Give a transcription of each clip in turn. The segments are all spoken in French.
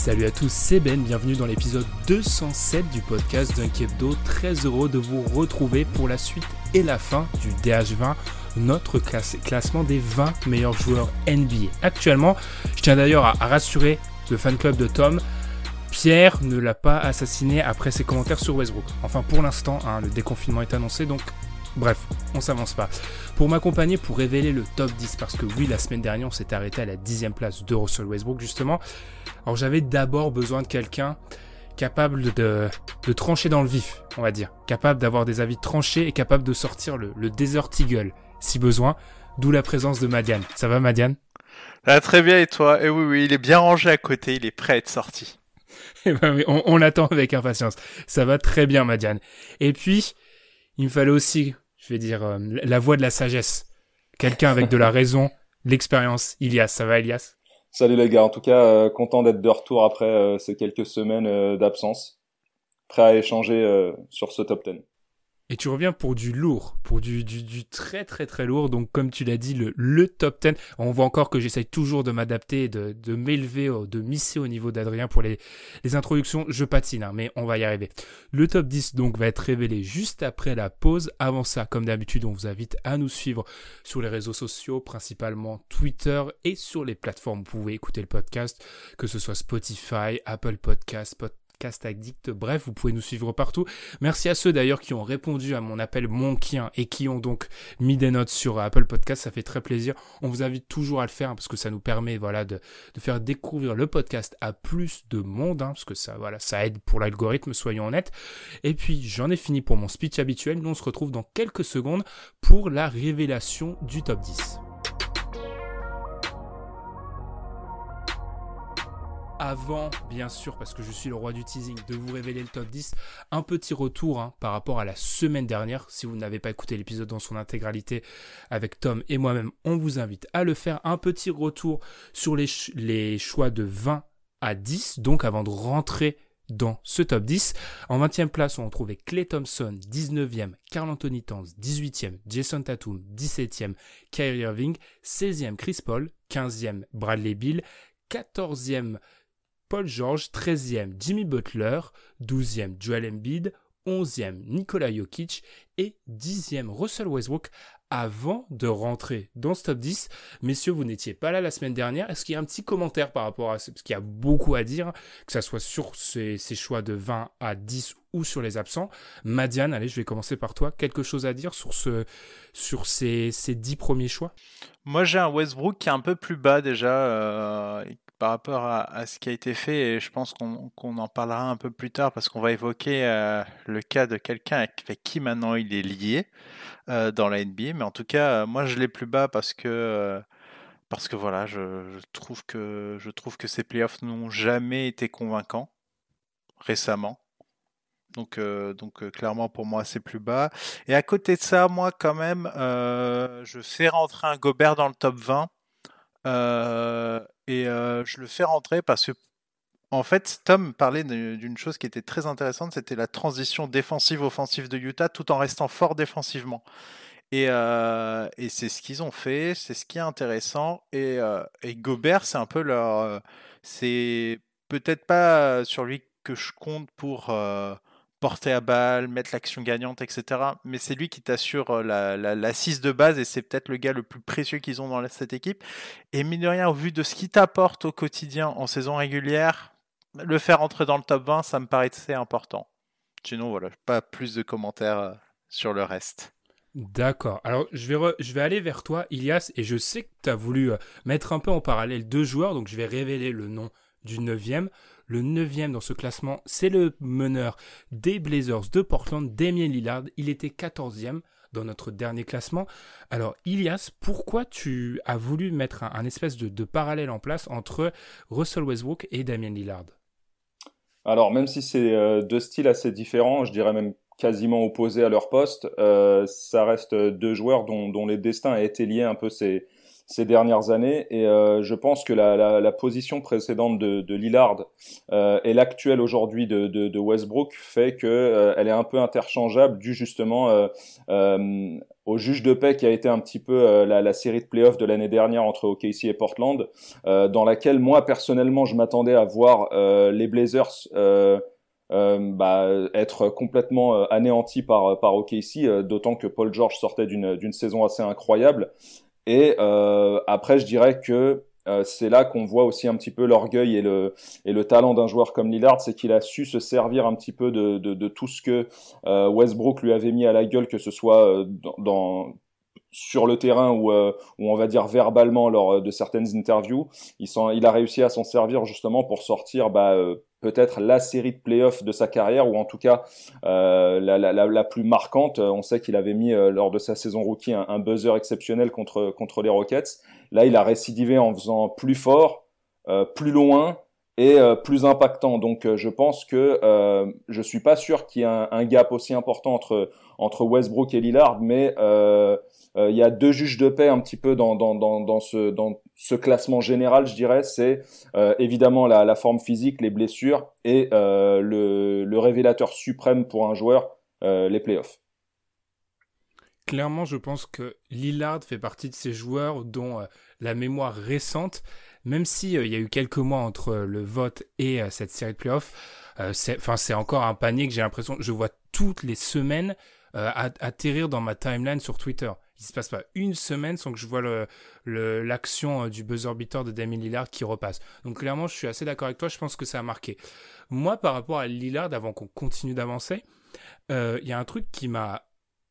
Salut à tous, c'est Ben, bienvenue dans l'épisode 207 du podcast Dunk Hebdo. Très heureux de vous retrouver pour la suite et la fin du DH20, notre classe- classement des 20 meilleurs joueurs NBA. Actuellement, je tiens d'ailleurs à, à rassurer le fan club de Tom, Pierre ne l'a pas assassiné après ses commentaires sur Westbrook. Enfin pour l'instant, hein, le déconfinement est annoncé, donc bref, on s'avance pas. Pour m'accompagner, pour révéler le top 10, parce que oui, la semaine dernière, on s'est arrêté à la dixième place de Russell Westbrook, justement. Alors j'avais d'abord besoin de quelqu'un capable de, de trancher dans le vif, on va dire. Capable d'avoir des avis tranchés et capable de sortir le, le Desert Eagle, si besoin. D'où la présence de Madiane. Ça va Madiane? Ah, très bien, et toi? Et oui, oui, il est bien rangé à côté, il est prêt à être sorti. Eh ben oui, on, on l'attend avec impatience. Ça va très bien, Madiane. Et puis, il me fallait aussi, je vais dire, euh, la voix de la sagesse. Quelqu'un avec de la raison, l'expérience. Ilias, ça va, Ilias? Salut les gars, en tout cas, euh, content d'être de retour après euh, ces quelques semaines euh, d'absence. Prêt à échanger sur ce top 10. Et tu reviens pour du lourd, pour du, du, très très très lourd. Donc comme tu l'as dit, le, top 10. On voit encore que j'essaye toujours de m'adapter, de, m'élever, de misser au niveau d'Adrien pour les, introductions. Je patine, hein, mais on va y arriver. Le top 10 donc va être révélé juste après la pause. Avant ça, comme d'habitude, on vous invite à nous suivre sur les réseaux sociaux, principalement Twitter et sur les plateformes. Vous pouvez écouter le podcast, que ce soit Spotify, Apple Podcast, Podcast Addict, bref, vous pouvez nous suivre partout. Merci à ceux d'ailleurs qui ont répondu à mon appel Monkien et qui ont donc mis des notes sur Apple Podcast, ça fait très plaisir. On vous invite toujours à le faire hein, parce que ça nous permet voilà de, de faire découvrir le podcast à plus de monde, hein, parce que ça voilà ça aide pour l'algorithme, soyons honnêtes. Et puis j'en ai fini pour mon speech habituel. Nous on se retrouve dans quelques secondes pour la révélation du top 10. Avant, bien sûr, parce que je suis le roi du teasing, de vous révéler le top 10, un petit retour hein, par rapport à la semaine dernière. Si vous n'avez pas écouté l'épisode dans son intégralité avec Tom et moi-même, on vous invite à le faire. Un petit retour sur les, ch- les choix de 20 à 10, donc avant de rentrer dans ce top 10. En 20e place, on retrouvait Clay Thompson, 19e, Carl Anthony Towns, 18e, Jason Tatum, 17e, Kyrie Irving, 16e, Chris Paul, 15e, Bradley Bill, 14e, Paul George, 13e Jimmy Butler, 12e Joel Embiid, 11e Nikola Jokic et 10e Russell Westbrook avant de rentrer dans ce top 10. Messieurs, vous n'étiez pas là la semaine dernière. Est-ce qu'il y a un petit commentaire par rapport à ce Parce qu'il y a beaucoup à dire, que ce soit sur ces, choix de 20 à 10 ou sur les absents? Madiane, allez, je vais commencer par toi. Quelque chose à dire sur ces, ces 10 premiers choix? Moi, j'ai un Westbrook qui est un peu plus bas déjà euh, par rapport à, ce qui a été fait, et je pense qu'on en parlera un peu plus tard parce qu'on va évoquer euh, le cas de quelqu'un avec, qui maintenant il est lié euh, dans la NBA. Mais en tout cas, euh, moi, je l'ai plus bas parce que parce que voilà, je, trouve que je trouve que ces playoffs n'ont jamais été convaincants récemment. Donc, donc clairement pour moi c'est plus bas. Et à côté de ça, moi quand même, je fais rentrer un Gobert dans le top 20. Euh, et euh, je le fais rentrer parce que, en fait, Tom parlait d'une chose qui était très intéressante, c'était la transition défensive-offensive de Utah tout en restant fort défensivement. Et, euh, et c'est ce qu'ils ont fait, c'est ce qui est intéressant. Et, Gobert, c'est un peu leur. c'est peut-être pas sur lui que je compte pour porter à balle, mettre l'action gagnante, etc. Mais c'est lui qui t'assure euh, la, la, l'assise de base et c'est peut-être le gars le plus précieux qu'ils ont dans la- cette équipe. Et mine de rien, au vu de ce qu'il t'apporte au quotidien en saison régulière, le faire entrer dans le top 20, ça me paraissait important. Sinon, voilà, pas plus de commentaires euh, sur le reste. D'accord. Alors, je vais, je vais aller vers toi, Ilias, et je sais que tu as voulu euh, mettre un peu en parallèle deux joueurs, donc je vais révéler le nom du neuvième. Le neuvième dans ce classement, c'est le meneur des Blazers de Portland, Damien Lillard. Il était quatorzième dans notre dernier classement. Alors, Ilias, pourquoi tu as voulu mettre un, espèce de, parallèle en place entre Russell Westbrook et Damien Lillard? Alors, même si c'est euh, deux styles assez différents, je dirais même quasiment opposés à leur poste, euh, ça reste deux joueurs dont, les destins ont été liés un peu ces dernières années. Et euh, je pense que la, la, la, position précédente de, de Lillard euh, et l'actuelle aujourd'hui de, de, de, Westbrook fait que euh, elle est un peu interchangeable dû justement euh, euh, au juge de paix qui a été un petit peu la, la, série de playoffs de l'année dernière entre OKC et Portland, dans laquelle moi personnellement je m'attendais à voir les Blazers bah, être complètement anéantis par, par OKC, d'autant que Paul George sortait d'une saison assez incroyable. Et euh, après, je dirais que euh, c'est là qu'on voit aussi un petit peu l'orgueil et le, et le talent d'un joueur comme Lillard, c'est qu'il a su se servir un petit peu de, de, de tout ce que euh, Westbrook lui avait mis à la gueule, que ce soit euh, dans, dans sur le terrain ou, euh, on va dire verbalement lors de certaines interviews. Il, il a réussi à s'en servir justement pour sortir bah, peut-être la série de playoffs de sa carrière, ou en tout cas euh, la, la, la, plus marquante. On sait qu'il avait mis euh, lors de sa saison rookie un, un, buzzer exceptionnel contre, contre les Rockets. Là, il a récidivé en faisant plus fort, euh, plus loin et euh, plus impactant. Donc, euh, je pense que je suis pas sûr qu'il y ait un, un, gap aussi important entre entre Westbrook et Lillard, mais il y a deux juges de paix un petit peu dans dans dans, ce dans ce classement général, je dirais, c'est euh, évidemment la, forme physique, les blessures et euh, le, révélateur suprême pour un joueur, euh, les playoffs. Clairement, je pense que Lillard fait partie de ces joueurs dont la mémoire récente, même s'il il y a eu quelques mois entre le vote et cette série de playoffs, c'est encore un panier que j'ai l'impression, je vois toutes les semaines atterrir dans ma timeline sur Twitter il se passe pas une semaine sans que je vois l'action le, euh, du buzzer beater de Damien Lillard qui repasse. Donc clairement, je suis assez d'accord avec toi, je pense que ça a marqué. Moi, par rapport à Lillard, avant qu'on continue d'avancer, euh, il y a un truc qui m'a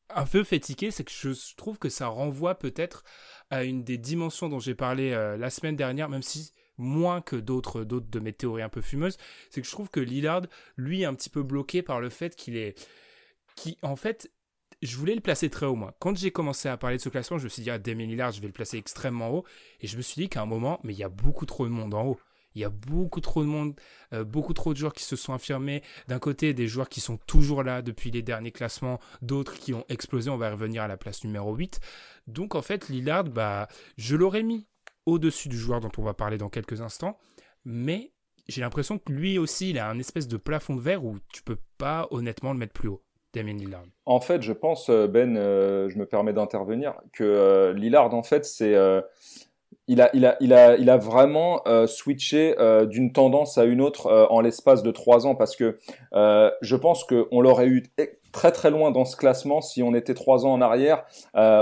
un peu fait tiquer, c'est que je trouve que ça renvoie peut-être à une des dimensions dont j'ai parlé euh, la semaine dernière, même si moins que d'autres d'autres de mes théories un peu fumeuses, c'est que je trouve que Lillard, lui, est un petit peu bloqué par le fait qu'il est qui en fait je voulais le placer très haut, moi. Quand j'ai commencé à parler de ce classement, je me suis dit, ah, Damien Lillard, je vais le placer extrêmement haut. Et je me suis dit qu'à un moment, mais il y a beaucoup trop de monde en haut. Il y a beaucoup trop de monde, euh, beaucoup trop de joueurs qui se sont affirmés. D'un côté, des joueurs qui sont toujours là depuis les derniers classements, d'autres qui ont explosé. On va revenir à la place numéro 8. Donc, en fait, Lillard, bah, je l'aurais mis au-dessus du joueur dont on va parler dans quelques instants. Mais j'ai l'impression que lui aussi, il a un espèce de plafond de verre où tu peux pas honnêtement le mettre plus haut. Damien Lillard En fait, je pense, euh, Ben, euh, je me permets d'intervenir, que euh, Lillard, en fait, c'est. il, a, il, a, il, a, il a vraiment switché d'une tendance à une autre en l'espace de trois ans parce que je pense qu'on l'aurait eu très très loin dans ce classement si on était trois ans en arrière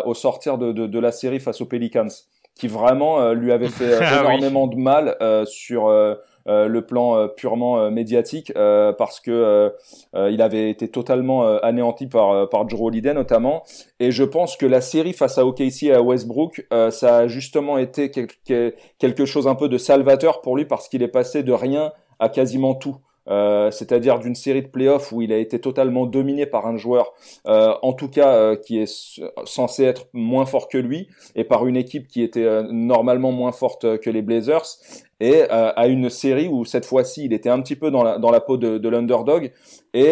au sortir de, de, de, la série face aux Pelicans qui vraiment lui avait fait ah énormément de mal sur euh, le plan euh, purement euh, médiatique parce que il avait été totalement anéanti par par Joe Holiday notamment et je pense que la série face à OKC et à Westbrook ça a justement été quelque chose un peu de salvateur pour lui parce qu'il est passé de rien à quasiment tout. Euh, c'est-à-dire d'une série de playoffs où il a été totalement dominé par un joueur, euh, en tout cas euh, qui est censé être moins fort que lui, et par une équipe qui était normalement moins forte que les Blazers, et à une série où cette fois-ci il était un petit peu dans la, dans la peau de, de l'underdog, et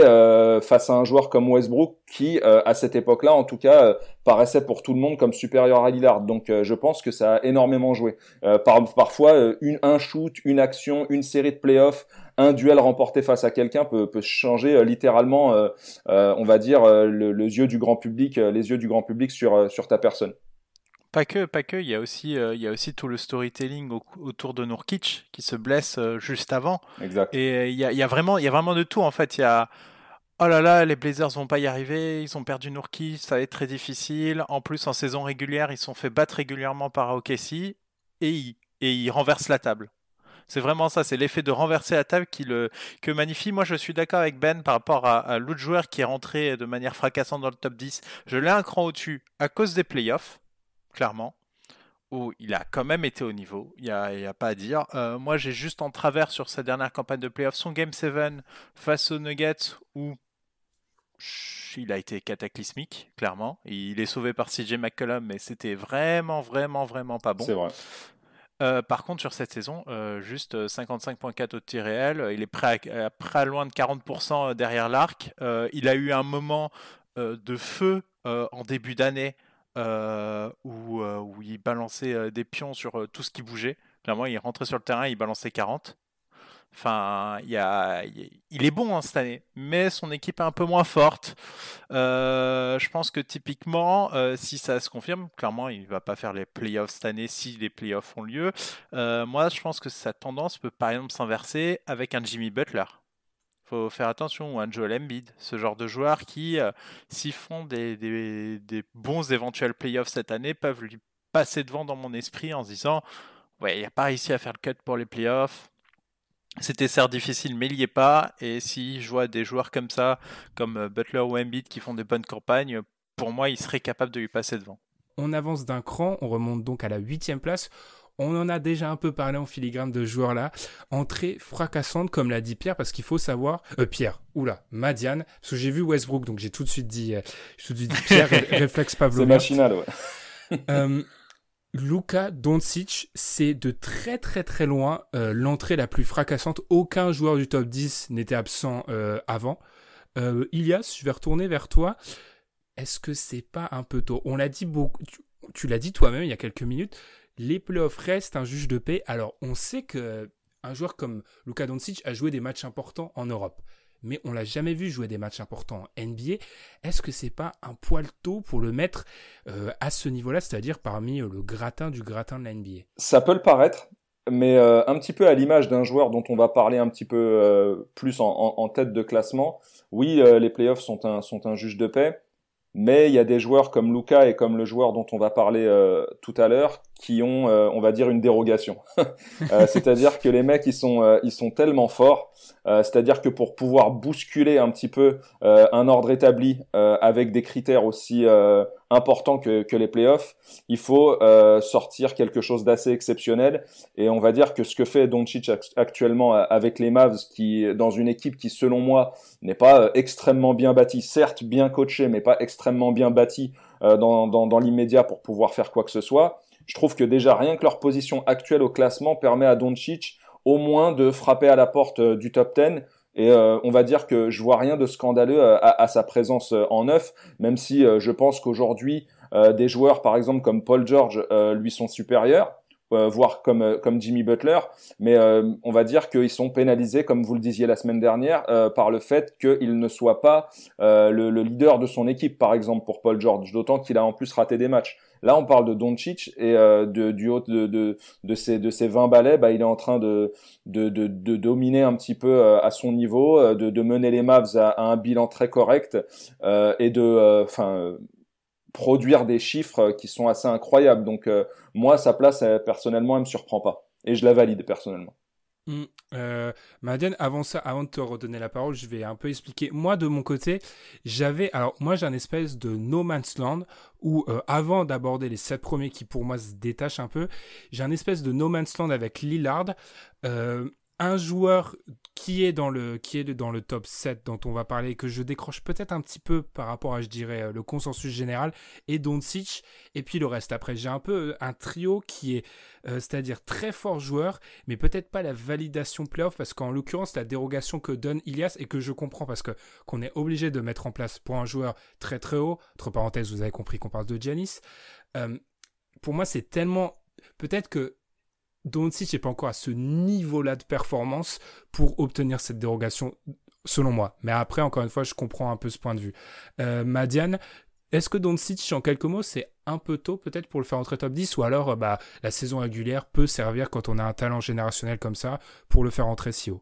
face à un joueur comme Westbrook qui, à cette époque-là, en tout cas, paraissait pour tout le monde comme supérieur à Lillard. Donc je pense que ça a énormément joué. Par, parfois, une, un shoot, une action, une série de playoffs, un duel remporté face à quelqu'un peut, peut changer euh, littéralement, euh, euh, on va dire, le, yeux du grand public, les yeux du grand public sur, sur ta personne. Pas que, pas que. Il y a aussi, il y a aussi tout le storytelling autour de Nurkic qui se blesse juste avant. Exact. Et il y a, il y a vraiment, il y a vraiment de tout en fait. Il y a Oh là là, les Blazers vont pas y arriver, ils ont perdu Nurkic, ça va être très difficile. En plus, en saison régulière, ils sont fait battre régulièrement par OKC et ils, et ils renversent la table. C'est vraiment ça, c'est l'effet de renverser la table qui le que magnifie. Moi, je suis d'accord avec Ben par rapport à, l'autre joueur qui est rentré de manière fracassante dans le top 10. Je l'ai un cran au-dessus à cause des playoffs, clairement, où il a quand même été au niveau. Il n'y a, a, pas à dire. Euh, moi, j'ai juste en travers sur sa dernière campagne de playoffs son Game 7 face aux Nuggets où il a été cataclysmique, clairement. Il est sauvé par CJ McCollum, mais c'était vraiment, vraiment, vraiment pas bon. C'est vrai. Euh, par contre, sur cette saison, euh, juste 55.4 au tir réel. Il est prêt à, loin de 40% derrière l'arc. Euh, il a eu un moment de feu en début d'année où, où, il balançait des pions sur tout ce qui bougeait. Clairement, il rentrait sur le terrain, il balançait 40. Enfin, il, est bon hein, cette année, mais son équipe est un peu moins forte. Euh, je pense que typiquement, euh, si ça se confirme, clairement, il ne va pas faire les playoffs cette année si les playoffs ont lieu. Euh, moi, je pense que sa tendance peut par exemple s'inverser avec un Jimmy Butler. Il faut faire attention, ou un Joel Embiid, ce genre de joueurs qui, s'ils font des, bons éventuels playoffs cette année, peuvent lui passer devant dans mon esprit en se disant Ouais, il n'a pas réussi à faire le cut pour les playoffs c'était certes difficile, mais il n'y est pas. Et si je vois des joueurs comme ça, comme euh, Butler ou Embiid, qui font des bonnes campagnes, pour moi, il serait capable de lui passer devant. On avance d'un cran, on remonte donc à la huitième place. On en a déjà un peu parlé en filigrane de joueurs là. Entrée fracassante, comme l'a dit Pierre, parce qu'il faut savoir. Euh, Pierre, oula, Madiane, parce que j'ai vu Westbrook, donc j'ai tout de suite dit, euh, tout de suite dit Pierre, réflexe Pavlov. C'est machinal, ouais. euh, Luka Doncic, c'est de très très très loin euh, l'entrée la plus fracassante. Aucun joueur du top 10 n'était absent euh, avant. Euh, Ilias, je vais retourner vers toi. Est-ce que c'est pas un peu tôt? On l'a dit beaucoup. Tu, l'as dit toi-même il y a quelques minutes. Les playoffs restent un juge de paix. Alors on sait que un joueur comme Luka Doncic a joué des matchs importants en Europe mais on l'a jamais vu jouer des matchs importants en NBA. Est-ce que c'est pas un poil tôt pour le mettre euh, à ce niveau-là, c'est-à-dire parmi euh, le gratin du gratin de la NBA Ça peut le paraître, mais euh, un petit peu à l'image d'un joueur dont on va parler un petit peu plus en, tête de classement. Oui, les playoffs sont un, sont un juge de paix, mais il y a des joueurs comme Luca et comme le joueur dont on va parler tout à l'heure qui ont, on va dire, une dérogation. C'est-à-dire que les mecs, ils sont, ils sont tellement forts euh, c'est-à-dire que pour pouvoir bousculer un petit peu euh, un ordre établi euh, avec des critères aussi importants que, les playoffs, il faut sortir quelque chose d'assez exceptionnel. Et on va dire que ce que fait Doncic actuellement avec les Mavs, qui dans une équipe qui selon moi n'est pas extrêmement bien bâtie, certes bien coachée, mais pas extrêmement bien bâtie dans, l'immédiat pour pouvoir faire quoi que ce soit. Je trouve que déjà rien que leur position actuelle au classement permet à Doncic au moins de frapper à la porte euh, du top 10 et euh, on va dire que je vois rien de scandaleux euh, à, sa présence en neuf, même si je pense qu'aujourd'hui des joueurs par exemple comme Paul George lui sont supérieurs. voire comme comme Jimmy Butler, mais on va dire qu'ils sont pénalisés, comme vous le disiez la semaine dernière, par le fait qu'il ne soit pas le, le, leader de son équipe, par exemple pour Paul George, d'autant qu'il a en plus raté des matchs. Là, on parle de Doncic et euh, de, du haut de, de, de, ces, de ces 20 balais, bah, il est en train de, de, de, de dominer un petit peu euh, à son niveau, euh, de, de mener les Mavs à, un bilan très correct et de enfin produire des chiffres qui sont assez incroyables. Donc moi, sa place, personnellement, elle me surprend pas. Et je la valide personnellement. Mmh, avant ça, avant de te redonner la parole, je vais un peu expliquer. Moi, de mon côté, j'avais, alors moi, j'ai un espèce de no man's land où, euh, avant d'aborder les sept premiers qui pour moi se détachent un peu, j'ai un espèce de no man's land avec Lillard. Euh, un joueur qui est dans le qui est dans le top 7 dont on va parler que je décroche peut-être un petit peu par rapport à je dirais euh, le consensus général et Doncic. Et puis le reste après j'ai un peu euh, un trio qui est euh, c'est-à-dire très fort joueur mais peut-être pas la validation playoff parce qu'en l'occurrence la dérogation que donne Ilias et que je comprends parce que qu'on est obligé de mettre en place pour un joueur très très haut entre parenthèses vous avez compris qu'on parle de Giannis pour moi c'est tellement peut-être que Doncic n'est pas encore à ce niveau-là de performance pour obtenir cette dérogation, selon moi. Mais après, encore une fois, je comprends un peu ce point de vue. Euh, Madiane, est-ce que Doncic, en quelques mots, c'est un peu tôt peut-être pour le faire entrer top 10 ou alors euh, bah, la saison régulière peut servir quand on a un talent générationnel comme ça pour le faire entrer si haut?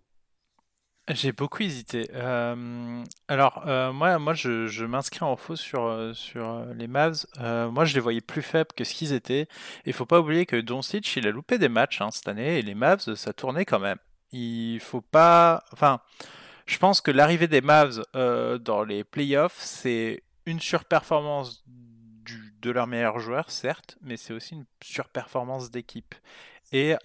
J'ai beaucoup hésité. Euh, alors, euh, moi, moi je, m'inscris en faux sur, euh, sur les Mavs. moi, je les voyais plus faibles que ce qu'ils étaient. Il faut pas oublier que Doncic, il a loupé des matchs hein, cette année et les Mavs, ça tournait quand même. Il faut pas. Enfin, je pense que l'arrivée des Mavs dans les playoffs, c'est une surperformance du, de leur meilleur joueur, certes, mais c'est aussi une surperformance d'équipe. Et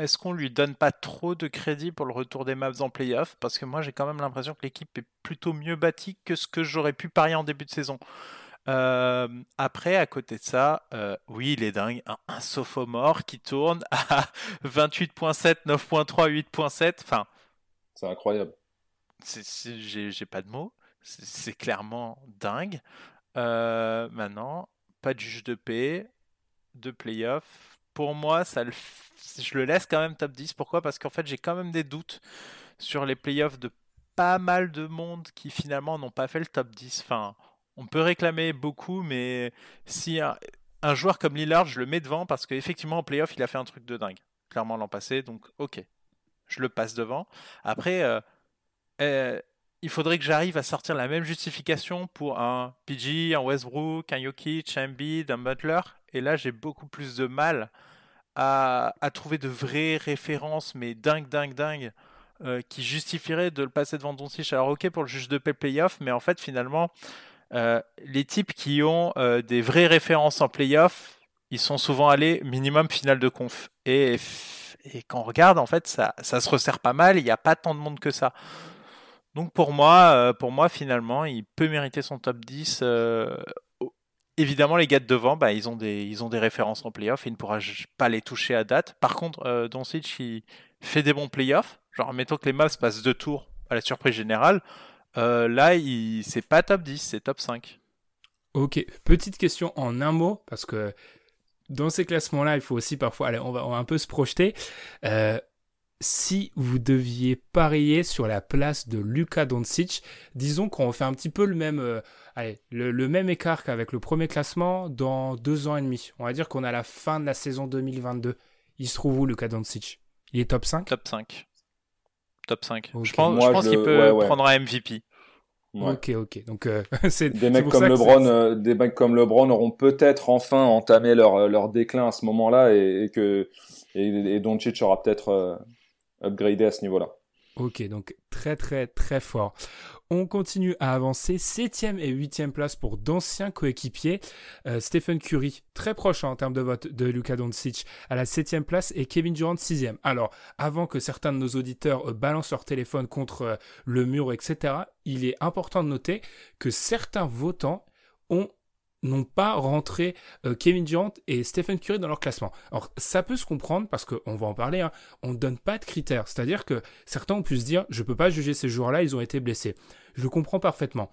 est-ce qu'on lui donne pas trop de crédit pour le retour des Mavs en playoff? Parce que moi j'ai quand même l'impression que l'équipe est plutôt mieux bâtie que ce que j'aurais pu parier en début de saison. Euh, après, à côté de ça, euh, oui, il est dingue. Un, sophomore qui tourne à 28.7, 9.3, 8.7. Enfin, c'est incroyable. J'ai pas de mots. C'est clairement dingue. Euh, maintenant, pas de juge de paix, de playoff pour moi, ça le... je le laisse quand même top 10. Pourquoi? Parce qu'en fait, j'ai quand même des doutes sur les playoffs de pas mal de monde qui finalement n'ont pas fait le top 10. Enfin, on peut réclamer beaucoup, mais si un, joueur comme Lillard, je le mets devant parce qu'effectivement, en playoff, il a fait un truc de dingue. Clairement l'an passé, donc ok, je le passe devant. Après, euh, euh, il faudrait que j'arrive à sortir la même justification pour un PG, un Westbrook, un Jokic, un Embiid, un Butler. Et là, j'ai beaucoup plus de mal à, trouver de vraies références, mais dingue, dingue, dingue, euh, qui justifieraient de le passer devant Doncic. Alors, ok pour le juge de paix playoff, mais en fait, finalement, euh, les types qui ont euh, des vraies références en playoff, ils sont souvent allés minimum finale de conf. Et, quand on regarde, en fait, ça, ça se resserre pas mal. Il n'y a pas tant de monde que ça. Donc pour moi, pour moi finalement, il peut mériter son top 10 évidemment, les gars de devant, bah, ils, ont des, références en playoff et il ne pourra pas les toucher à date. Par contre, euh, Doncic, il fait des bons playoffs. Genre, mettons que les Mavs passent deux tours à la surprise générale. Euh, là, il... c'est pas top 10, c'est top 5. Ok, petite question en un mot, parce que dans ces classements-là, il faut aussi parfois, allez, on va, un peu se projeter. Euh, si vous deviez parier sur la place de Luka Doncic, disons qu'on fait un petit peu le même, euh, allez, le, même écart qu'avec le premier classement dans deux ans et demi. On va dire qu'on a la fin de la saison 2022. Il se trouve où Luka Doncic? Il est top 5 Top 5. Top 5. Je pense, qu'il peut prendre un MVP. Ok, ok. Donc, euh, c'est des mecs comme LeBron, euh, des mecs comme LeBron auront peut-être enfin entamé leur, leur déclin à ce moment-là et, que et, et Doncic aura peut-être upgrader à ce niveau-là. Ok, donc très très très fort. On continue à avancer. Septième et huitième place pour d'anciens coéquipiers. Euh, Stephen Curry, très proche hein, en termes de vote de Luka Doncic, à la septième place et Kevin Durant sixième. Alors, avant que certains de nos auditeurs euh, balancent leur téléphone contre euh, le mur, etc., il est important de noter que certains votants ont n'ont pas rentré euh, Kevin Durant et Stephen Curry dans leur classement. Alors ça peut se comprendre parce qu'on va en parler, hein, on ne donne pas de critères. C'est-à-dire que certains ont pu se dire je ne peux pas juger ces joueurs-là, ils ont été blessés. Je le comprends parfaitement.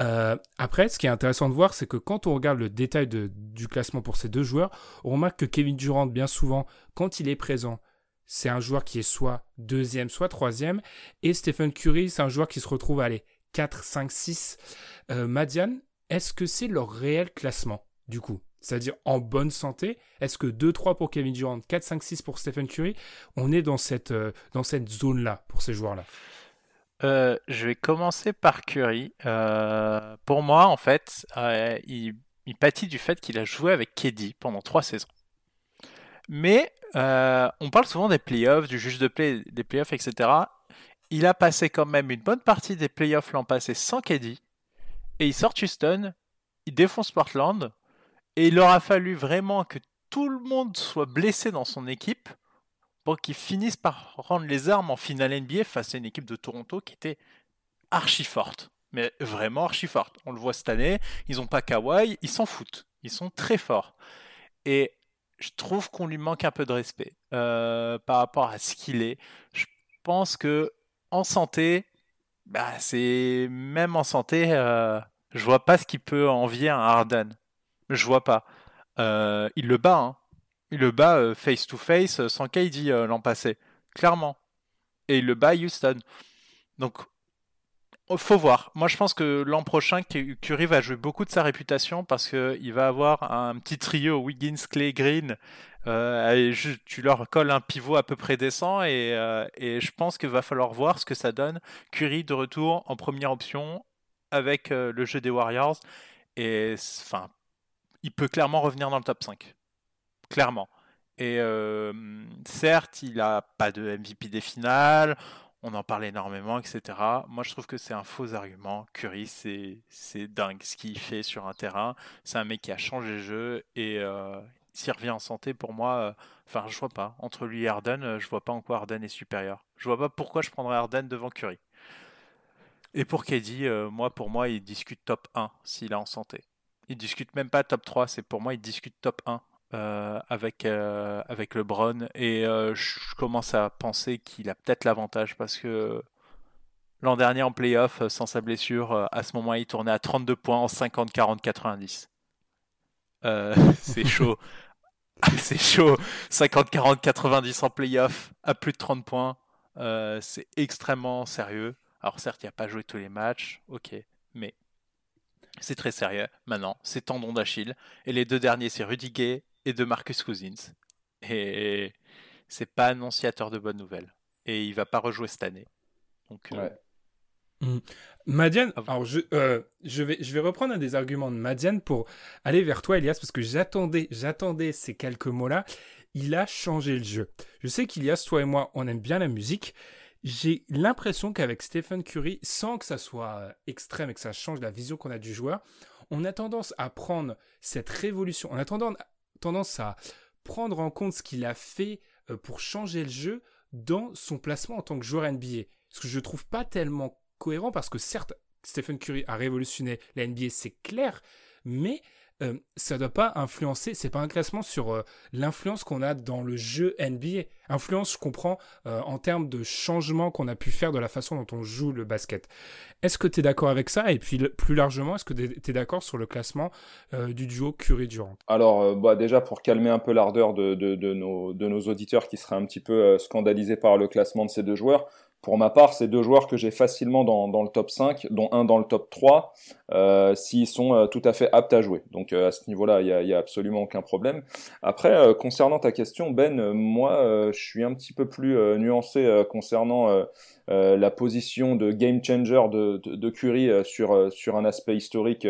Euh, après, ce qui est intéressant de voir, c'est que quand on regarde le détail du classement pour ces deux joueurs, on remarque que Kevin Durant, bien souvent, quand il est présent, c'est un joueur qui est soit deuxième, soit troisième. Et Stephen Curry, c'est un joueur qui se retrouve à aller 4, 5, 6. Madiane, est-ce que c'est leur réel classement, du coup? C'est-à-dire en bonne santé Est-ce que 2-3 pour Kevin Durant, 4-5-6 pour Stephen Curry On est dans cette, euh, zone-là pour ces joueurs-là? Euh, je vais commencer par Curry. Euh, pour moi, en fait, il, il, pâtit du fait qu'il a joué avec Keddy pendant trois saisons. Mais on parle souvent des playoffs, du juge de play, des playoffs, etc. Il a passé quand même une bonne partie des playoffs l'an passé sans Keddy et il sort Houston, il défonce Portland, et il aura fallu vraiment que tout le monde soit blessé dans son équipe pour qu'il finisse par rendre les armes en finale NBA face à une équipe de Toronto qui était archi forte. Mais vraiment archi forte. On le voit cette année, ils n'ont pas Kawhi, ils s'en foutent. Ils sont très forts. Et je trouve qu'on lui manque un peu de respect euh, par rapport à ce qu'il est. Je pense que en santé, bah, c'est même en santé, euh, je vois pas ce qui peut envier un Harden. Je vois pas. Euh, il le bat, hein. Il le bat euh, face to face sans KD l'an passé, clairement. Et il le bat Houston. Donc, faut voir. Moi, je pense que l'an prochain, Curry va jouer beaucoup de sa réputation parce qu'il va avoir un petit trio Wiggins, Clay, Green. Euh, tu leur colles un pivot à peu près décent et, euh, je pense qu'il va falloir voir ce que ça donne. Curry de retour en première option avec euh, le jeu des Warriors. Et enfin, il peut clairement revenir dans le top 5. Clairement. Et certes, il n'a pas de MVP des finales on en parle énormément, etc. Moi, je trouve que c'est un faux argument. Curry, c'est dingue ce qu'il fait sur un terrain. C'est un mec qui a changé le jeu et euh, s'il revient en santé, pour moi, euh, enfin, je vois pas. Entre lui et Harden, euh, je vois pas en quoi Harden est supérieur. Je vois pas pourquoi je prendrais Harden devant Curry. Et pour KD, moi, pour moi, il discute top 1 s'il est en santé. Il discute même pas top 3, c'est pour moi, il discute top 1 euh, avec, euh, avec LeBron. Et euh, je commence à penser qu'il a peut-être l'avantage parce que l'an dernier en playoff, sans sa blessure, à ce moment il tournait à 32 points en 50, 40, 90. c'est chaud. c'est chaud. 50, 40, 90 en playoff à plus de 30 points. c'est extrêmement sérieux. Alors certes, il n'a pas joué tous les matchs, ok, mais c'est très sérieux. Maintenant, c'est tendon d'Achille. Et les deux derniers, c'est Rudy et de Marcus Cousins. Et c'est pas annonciateur de bonnes nouvelles. Et il va pas rejouer cette année. Donc, euh, mmh. Madiane, ah alors je, euh, je, vais, je vais reprendre un des arguments de Madiane pour aller vers toi, Elias, parce que j'attendais, j'attendais ces quelques mots-là. Il a changé le jeu. Je sais qu'Elias, toi et moi, on aime bien la musique. J'ai l'impression qu'avec Stephen Curry, sans que ça soit extrême et que ça change la vision qu'on a du joueur, on a tendance à prendre cette révolution, on a tendance, tendance à prendre en compte ce qu'il a fait euh, pour changer le jeu dans son placement en tant que joueur NBA. Ce que je trouve pas tellement cohérent parce que certes, Stephen Curry a révolutionné la NBA, c'est clair, mais euh, ça doit pas influencer, c'est pas un classement sur euh, l'influence qu'on a dans le jeu NBA. Influence, je comprends, euh, en termes de changement qu'on a pu faire de la façon dont on joue le basket. Est-ce que tu es d'accord avec ça? Et puis plus largement, est-ce que tu es d'accord sur le classement du duo Curry-Durant Alors, bah, déjà, pour calmer un peu l'ardeur de, de, nos, de nos auditeurs qui seraient un petit peu scandalisés par le classement de ces deux joueurs, pour ma part, c'est deux joueurs que j'ai facilement dans, dans, le top 5, dont un dans le top 3, euh, s'ils sont euh, tout à fait aptes à jouer. Donc euh, à ce niveau-là, il n'y a, a, absolument aucun problème. Après, euh, concernant ta question, Ben, moi, je suis un petit peu plus nuancé concernant la position de game changer de, de, de Curry sur, sur un aspect historique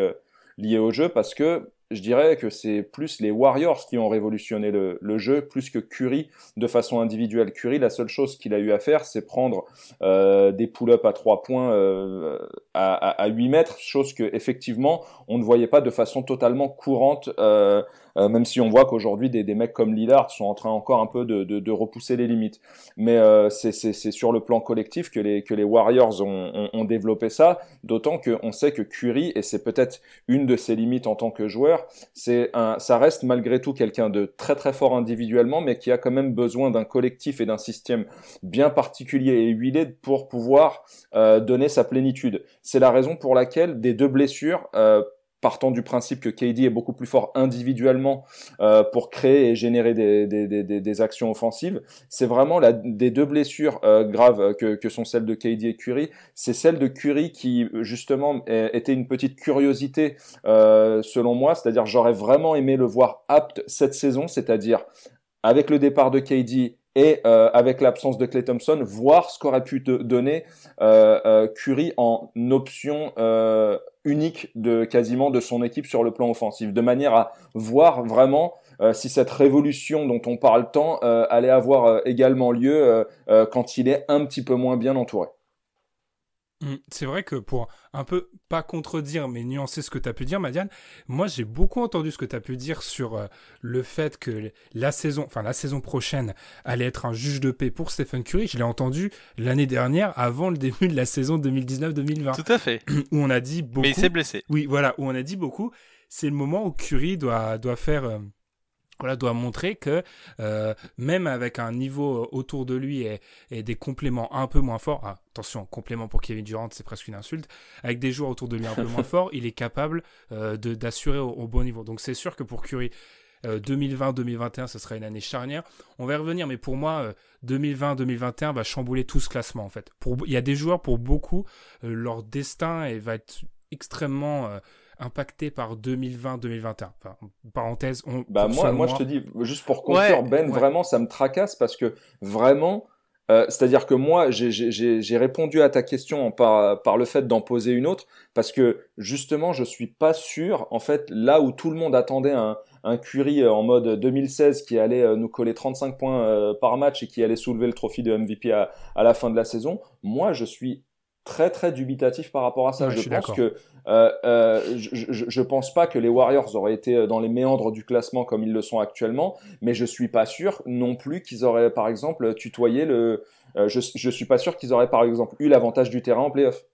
lié au jeu, parce que je dirais que c'est plus les Warriors qui ont révolutionné le, jeu, plus que Curry de façon individuelle. Curry, la seule chose qu'il a eu à faire, c'est prendre euh, des pull-ups à 3 points euh, à, à, 8 mètres, chose que effectivement on ne voyait pas de façon totalement courante euh, euh, même si on voit qu'aujourd'hui des, des, mecs comme Lillard sont en train encore un peu de, de, de repousser les limites. Mais euh, c'est sur le plan collectif que les, que les Warriors ont, ont, ont développé ça, d'autant qu'on sait que Curry, et c'est peut-être une de ses limites en tant que joueur, c'est ça reste malgré tout quelqu'un de très très fort individuellement, mais qui a quand même besoin d'un collectif et d'un système bien particulier et huilé pour pouvoir euh, donner sa plénitude. C'est la raison pour laquelle des deux blessures, euh, partant du principe que KD est beaucoup plus fort individuellement euh, pour créer et générer des, actions offensives. C'est vraiment des deux blessures euh, graves que, sont celles de KD et Curry. C'est celle de Curry qui justement était une petite curiosité euh, selon moi, c'est-à-dire j'aurais vraiment aimé le voir apte cette saison, c'est-à-dire avec le départ de KD et avec l'absence de Clay Thompson, voir ce qu'aurait pu donner euh, Curry en option unique de quasiment de son équipe sur le plan offensif, de manière à voir vraiment euh, si cette révolution dont on parle tant allait avoir également lieu quand il est un petit peu moins bien entouré. Mm, c'est vrai que pour un peu, pas contredire, mais nuancer ce que tu as pu dire, Madiane, moi j'ai beaucoup entendu ce que tu as pu dire sur euh, le fait que la saison, enfin la saison prochaine allait être un juge de paix pour Stephen Curry. Je l'ai entendu l'année dernière, avant le début de la saison 2019-2020. Tout à fait. Où on a dit beaucoup. Mais il s'est blessé. Oui, voilà, où on a dit beaucoup. C'est le moment où Curry doit, doit faire. Euh, voilà, doit montrer que euh, même avec un niveau autour de lui et, et des compléments un peu moins forts, ah, attention, complément pour Kevin Durant, c'est presque une insulte, avec des joueurs autour de lui un peu moins forts, il est capable euh, d'assurer au, bon niveau. Donc c'est sûr que pour Curry, 2020-2021, ce sera une année charnière. On va y revenir, mais pour moi, 2020-2021 va chambouler tout ce classement en fait. il y a des joueurs pour beaucoup, leur destin va être extrêmement impacté par 2020-2021. Enfin, parenthèse. On, bah moi, moi, je te dis, juste pour conclure, Ben, vraiment, ça me tracasse parce que vraiment, euh, c'est-à-dire que moi, j'ai répondu à ta question par, par le fait d'en poser une autre, parce que justement, je suis pas sûr, en fait, là où tout le monde attendait un, un Curry en mode 2016 qui allait euh, nous coller 35 points euh, par match et qui allait soulever le trophée de MVP à, à la fin de la saison, moi, je suis très très dubitatif par rapport à ça. je, pense que euh, euh, je, je, je, pense pas que les Warriors auraient été euh, dans les méandres du classement comme ils le sont actuellement, mais je suis pas sûr non plus qu'ils auraient par exemple tutoyé le. Euh, je, je suis pas sûr qu'ils auraient par exemple eu l'avantage du terrain en playoff.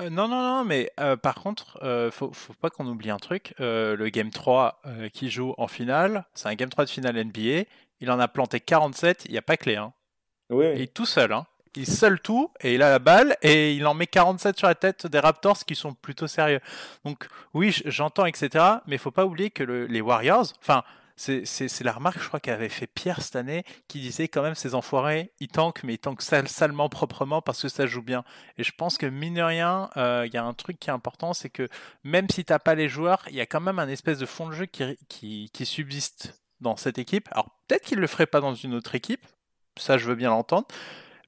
Euh, non, non, non, mais par contre, faut, faut pas qu'on oublie un truc. le Game 3 qui joue en finale, c'est un Game 3 de finale NBA. Il en a planté 47, il n'y a pas clé. Hein. Oui. Est tout seul. Hein il seul tout et il a la balle et il en met 47 sur la tête des Raptors qui sont plutôt sérieux. Donc oui, j'entends, etc. Mais faut pas oublier que les Warriors, enfin, c'est la remarque, je crois, qu'avait fait Pierre cette année, qui disait quand même ces enfoirés, ils tankent, mais ils tankent salement, proprement parce que ça joue bien. Et je pense que mine de rien, euh, il y a un truc qui est important, c'est que même si t'as pas les joueurs, il y a quand même un espèce de fond de jeu qui, qui, qui subsiste dans cette équipe. Alors peut-être qu'il le ferait pas dans une autre équipe, ça je veux bien l'entendre,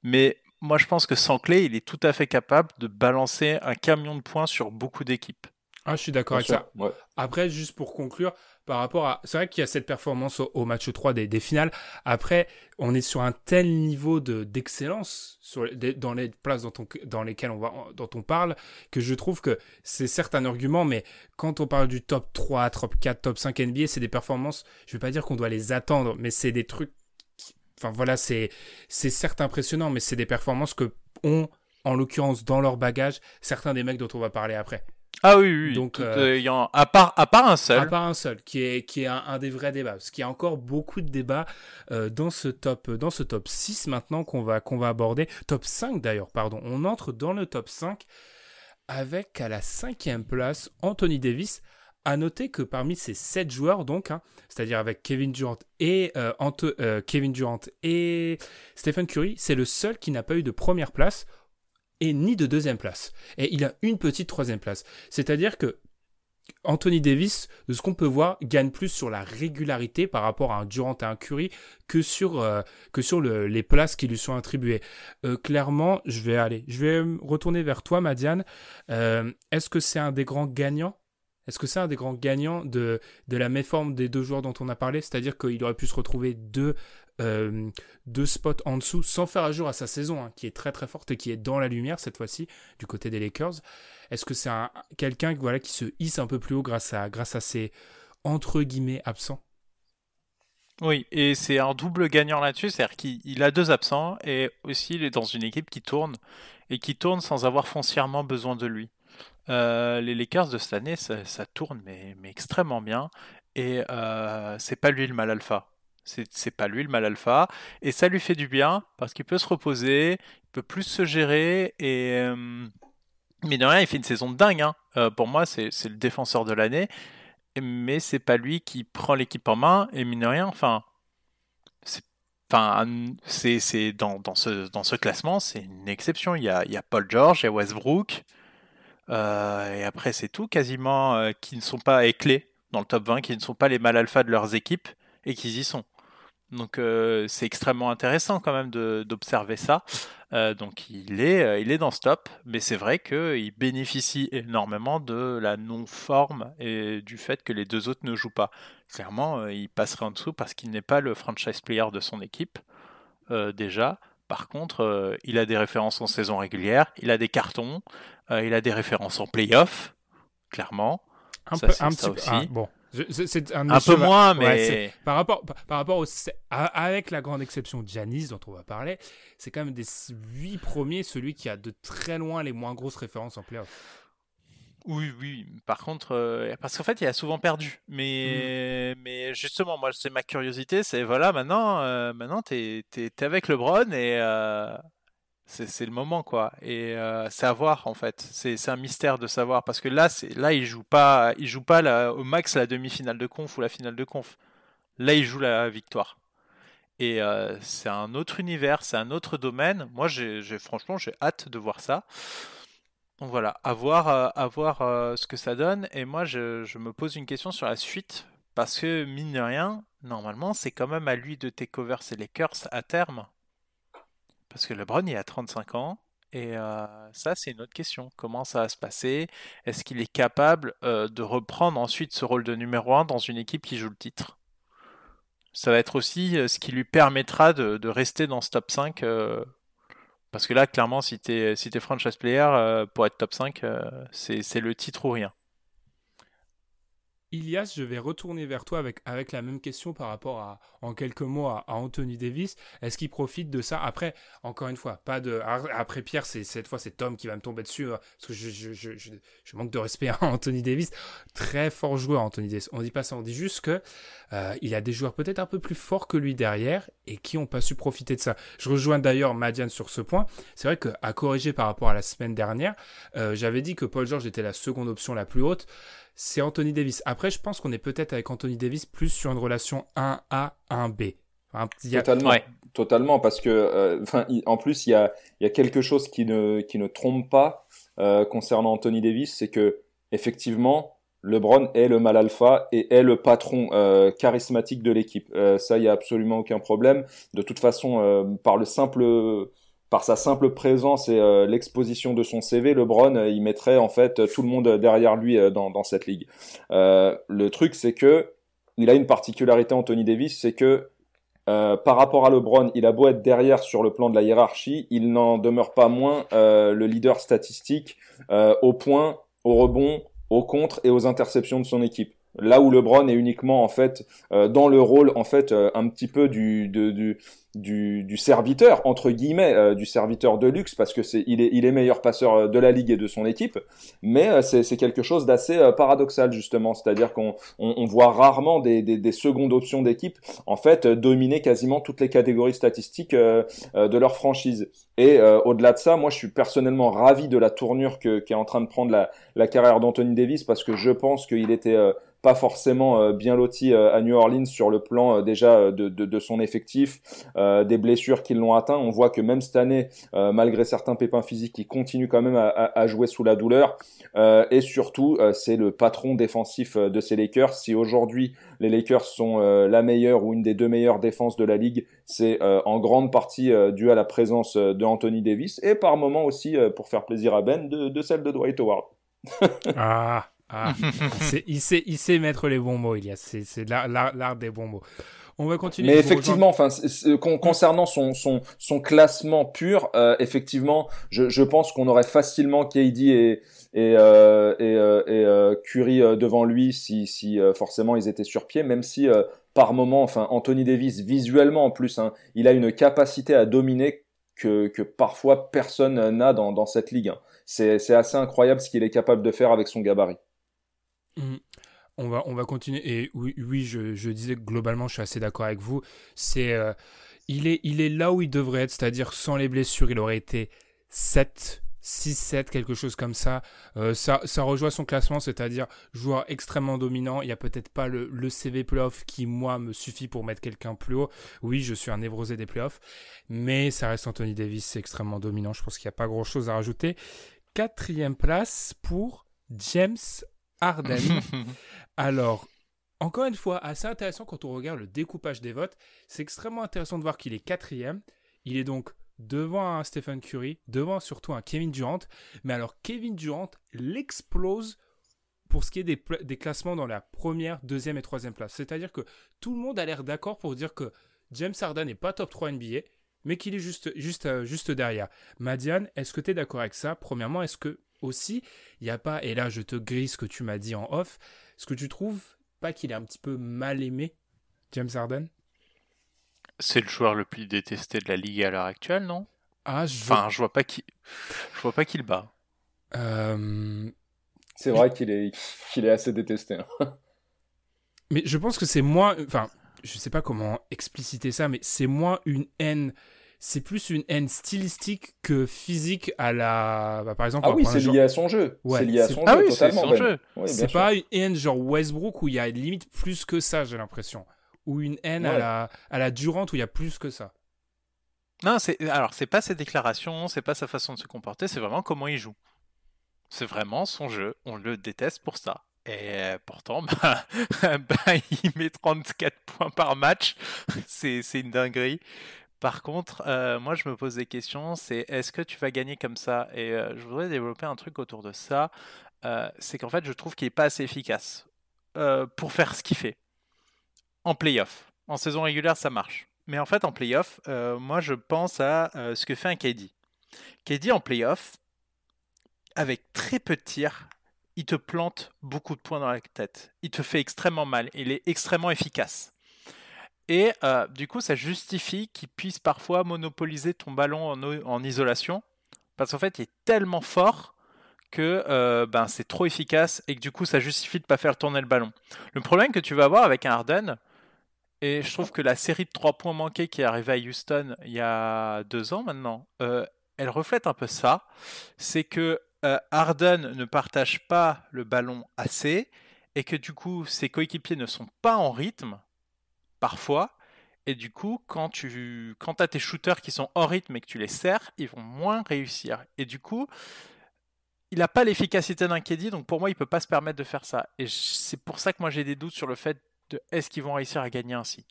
mais moi, je pense que sans clé, il est tout à fait capable de balancer un camion de points sur beaucoup d'équipes. Ah, je suis d'accord avec ça. Après, juste pour conclure, par rapport à. C'est vrai qu'il y a cette performance au, match 3 des, finales. Après, on est sur un tel niveau d'excellence dans les places dont on, dans lesquelles on, va, dont on parle que je trouve que c'est certes un argument, mais quand on parle du top 3, top 4, top 5 NBA, c'est des performances. Je ne vais pas dire qu'on doit les attendre, mais c'est des trucs Enfin voilà, c'est c'est certes impressionnant, mais c'est des performances que ont, en l'occurrence, dans leur bagage, certains des mecs dont on va parler après. Ah oui, oui. Donc, euh, euh, à part à part un seul. À part un seul, qui est qui est un, des vrais débats, parce qu'il y a encore beaucoup de débats euh, dans ce top dans ce top 6 maintenant qu'on va qu'on va aborder, top 5 d'ailleurs, pardon. On entre dans le top 5 avec à la cinquième place Anthony Davis à noter que parmi ces sept joueurs, donc, hein, c'est-à-dire avec Kevin Durant et euh, euh, Kevin Durant et Stephen Curry, c'est le seul qui n'a pas eu de première place et ni de deuxième place. Et il a une petite troisième place. C'est-à-dire que Anthony Davis, de ce qu'on peut voir, gagne plus sur la régularité par rapport à un Durant et un Curry que sur, euh, que sur les places qui lui sont attribuées. clairement, je vais aller, je vais retourner vers toi, Madiane. Est-ce que c'est un des grands gagnants? Est-ce que c'est un des grands gagnants de, de la méforme des deux joueurs dont on a parlé? C'est-à-dire qu'il aurait pu se retrouver deux, euh, spots en dessous sans faire à jour à sa saison, hein, qui est très très forte et qui est dans la lumière cette fois-ci, du côté des Lakers. Est-ce que c'est quelqu'un voilà, qui se hisse un peu plus haut grâce à, grâce à ses entre guillemets absents? Oui, et c'est un double gagnant là-dessus, c'est-à-dire qu'il a deux absents et aussi il est dans une équipe qui tourne et qui tourne sans avoir foncièrement besoin de lui. Euh, les Lakers de cette année, ça, tourne mais, extrêmement bien. Et euh, c'est pas lui le mal alpha. C'est pas lui le mal alpha. Et ça lui fait du bien parce qu'il peut se reposer, il peut plus se gérer. Et euh, mais de rien, il fait une saison de dingue. Hein. Euh, pour moi, c'est le défenseur de l'année. Mais c'est pas lui qui prend l'équipe en main. Et mine de rien, enfin, c'est dans, dans, ce, dans ce classement, c'est une exception. Il y, a, il y a Paul George, il y a Westbrook, et après, c'est tout quasiment euh, qui ne sont pas éclés dans le top 20, qui ne sont pas les mal alpha de leurs équipes et qui y sont. Donc euh, c'est extrêmement intéressant quand même d'observer ça. donc il est, il est dans ce top, mais c'est vrai qu'il bénéficie énormément de la non-forme et du fait que les deux autres ne jouent pas. Clairement, il passerait en dessous parce qu'il n'est pas le franchise player de son équipe déjà. Par contre, il a des références en saison régulière, il a des cartons, euh, il a des références en playoff, clairement. Un peu, un petit aussi. Bon. C'est un, un peu moins, mais par rapport, par, rapport au, avec la grande exception de Janis dont on va parler, c'est quand même des huit premiers celui qui a de très loin les moins grosses références en playoff. Oui, oui. Par contre, euh, parce qu'en fait, il a souvent perdu. Mais, mm. mais justement, moi, c'est ma curiosité. C'est voilà, maintenant, euh, maintenant, t'es, es, avec LeBron et c'est le moment, quoi. Et euh, c'est à voir, en fait. C'est un mystère de savoir. Parce que là, là il joue pas, il joue pas la, au max la demi-finale de conf ou la finale de conf. Là, il joue la victoire. Et euh, c'est un autre univers, c'est un autre domaine. Moi, j'ai, franchement, j'ai hâte de voir ça. Donc voilà, à voir, à voir ce que ça donne. Et moi, je, me pose une question sur la suite. Parce que, mine de rien, normalement, c'est quand même à lui de take over ses Lakers à terme. Parce que LeBron, il a 35 ans. Et euh, ça, c'est une autre question. Comment ça va se passer? Est-ce qu'il est capable euh, de reprendre ensuite ce rôle de numéro 1 dans une équipe qui joue le titre? Ça va être aussi euh, ce qui lui permettra de, rester dans ce top 5. Parce que là, clairement, si tu es, si es franchise player, pour être top 5, c'est le titre ou rien. Ilias, je vais retourner vers toi avec, la même question par rapport à, en quelques mots, à, Anthony Davis. Est-ce qu'il profite de ça? Après, encore une fois, pas de. Après Pierre, cette fois, c'est Tom qui va me tomber dessus hein, parce que je, manque de respect à Anthony Davis. Très fort joueur, Anthony Davis. On dit pas ça, on dit juste que euh, a des joueurs peut-être un peu plus forts que lui derrière et qui n'ont pas su profiter de ça. Je rejoins d'ailleurs Madiane sur ce point. C'est vrai qu'à corriger par rapport à la semaine dernière, euh, j'avais dit que Paul George était la seconde option la plus haute c'est Anthony Davis. Après, je pense qu'on est peut-être avec Anthony Davis plus sur une relation 1A, 1B. Totalement, totalement, parce que, euh, en plus, il y a, y a, quelque chose qui ne, qui ne trompe pas euh, concernant Anthony Davis, c'est que effectivement, LeBron est le mal alpha et est le patron euh, charismatique de l'équipe. ça, il y a absolument aucun problème. De toute façon, par le simple par sa simple présence et euh, l'exposition de son CV, LeBron, euh, il mettrait en fait tout le monde derrière lui euh, dans, dans, cette ligue. le truc, c'est que il a une particularité, Anthony Davis, c'est que par rapport à LeBron, il a beau être derrière sur le plan de la hiérarchie, il n'en demeure pas moins le leader statistique au point, au rebond, au contre et aux interceptions de son équipe. Là où LeBron est uniquement en fait dans le rôle en fait un petit peu du, du du, du, serviteur entre guillemets euh, du serviteur de luxe parce que c'est il est il est meilleur passeur euh, de la ligue et de son équipe. Mais euh, c'est quelque chose d'assez paradoxal justement. C'est-à-dire qu'on on, voit rarement des, des, des secondes options d'équipe en fait dominer quasiment toutes les catégories statistiques de leur franchise. Et au-delà de ça moi je suis personnellement ravi de la tournure que qu'est en train de prendre la, la carrière d'Anthony Davis parce que je pense qu'il était pas forcément euh, bien loti euh, à New Orleans sur le plan euh, déjà de, de, son effectif, des blessures qui l'ont atteint. On voit que même cette année, malgré certains pépins physiques, il continue quand même à, jouer sous la douleur. et surtout, c'est le patron défensif de ces Lakers. Si aujourd'hui les Lakers sont la meilleure ou une des deux meilleures défenses de la ligue, c'est en grande partie dû à la présence de Anthony Davis et par moment aussi, pour faire plaisir à Ben, de, celle de Dwight Howard. ah ah, il, sait, il, sait, mettre les bons mots, il a c'est l'art des bons mots. On va continuer. Mais effectivement, enfin, concernant son, son, son classement pur, euh, effectivement, je, je pense qu'on aurait facilement KD et et, euh, et, euh, et Curry devant lui si, si forcément ils étaient sur pied, même si par moment, enfin, Anthony Davis visuellement en plus, hein, il a une capacité à dominer que, que parfois personne n'a dans, dans cette ligue. Hein. C'est assez incroyable ce qu'il est capable de faire avec son gabarit. Mm. On va, on va continuer. Et oui, je, disais globalement, je suis assez d'accord avec vous. C'est, euh, il, est, là où il devrait être, c'est-à-dire sans les blessures, il aurait été 7, 6-7, quelque chose comme ça. Euh, ça. Ça rejoint son classement, c'est-à-dire joueur extrêmement dominant. Il n'y a peut-être pas le, le, CV playoff qui, moi, me suffit pour mettre quelqu'un plus haut. Oui, je suis un névrosé des playoffs, mais ça reste Anthony Davis, c'est extrêmement dominant. Je pense qu'il n'y a pas grand-chose à rajouter. Quatrième place pour James Arden. Alors, encore une fois, assez intéressant quand on regarde le découpage des votes. C'est extrêmement intéressant de voir qu'il est quatrième. Il est donc devant un Stephen Curry, devant surtout un Kevin Durant. Mais alors, Kevin Durant l'explose pour ce qui est des, des, classements dans la première, deuxième et troisième place. C'est-à-dire que tout le monde a l'air d'accord pour dire que James Harden n'est pas top 3 NBA, mais qu'il est juste, juste, euh, juste derrière. Madiane, est-ce que tu es d'accord avec ça? Premièrement, est-ce que aussi, il n'y a pas, et là je te grille ce que tu m'as dit en off, est-ce que tu trouves pas qu'il est un petit peu mal aimé, James Harden? C'est le joueur le plus détesté de la ligue à l'heure actuelle, non? Ah, je... Enfin, je vois pas qui, je vois pas qu'il bat. Euh... C'est vrai qu'il est, qu'il est assez détesté. Hein. mais je pense que c'est moins, enfin, je sais pas comment expliciter ça, mais c'est moins une haine c'est plus une haine stylistique que physique à la. Bah, par exemple, ah oui, c'est lié à son jeu. c'est lié à son ah jeu, oui, totalement. Son jeu. c'est pas une haine genre Westbrook où il y a limite plus que ça, j'ai l'impression. ou une haine à, la, à la Durant où il y a plus que ça. Non, c'est alors c'est pas ses déclarations, c'est pas sa façon de se comporter, c'est vraiment comment il joue. C'est vraiment son jeu. On le déteste pour ça. Et pourtant, bah, bah, il met 34 points par match. C'est une dinguerie. Par contre, euh, moi je me pose des questions, c'est est-ce que tu vas gagner comme ça? Et euh, je voudrais développer un truc autour de ça. Euh, c'est qu'en fait, je trouve qu'il n'est pas assez efficace pour faire ce qu'il fait. En playoff. En saison régulière, ça marche. Mais en fait, en playoff, moi je pense à ce que fait un KD. KD en playoff, avec très peu de tirs, il te plante beaucoup de points dans la tête. Il te fait extrêmement mal. Il est extrêmement efficace. Et euh, du coup, ça justifie qu'il puisse parfois monopoliser ton ballon en, isolation. Parce qu'en fait, il est tellement fort que euh, ben, c'est trop efficace et que du coup, ça justifie de ne pas faire tourner le ballon. Le problème que tu vas avoir avec un Harden, et je trouve que la série de 3 points manqués qui est arrivée à Houston il y a deux ans maintenant, euh, elle reflète un peu ça. C'est que Harden ne partage pas le ballon assez et que du coup, ses coéquipiers ne sont pas en rythme parfois. Et du coup, quand tu quand as tes shooters qui sont hors rythme et que tu les serres, ils vont moins réussir. Et du coup, il n'a pas l'efficacité d'un KD, donc pour moi, il peut pas se permettre de faire ça. Et c'est pour ça que moi j'ai des doutes sur le fait de est-ce qu'ils vont réussir à gagner ainsi.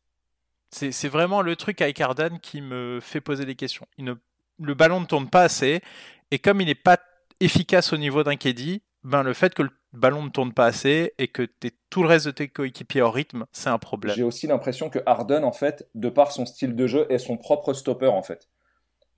C'est vraiment le truc avec Harden qui me fait poser des questions. Ne, le ballon ne tourne pas assez, et comme il n'est pas efficace au niveau d'un KD, ben le fait que le ballon ne tourne pas assez et que tout le reste de tes coéquipiers en rythme, c'est un problème. J'ai aussi l'impression que Harden, en fait, de par son style de jeu, est son propre stopper, en fait.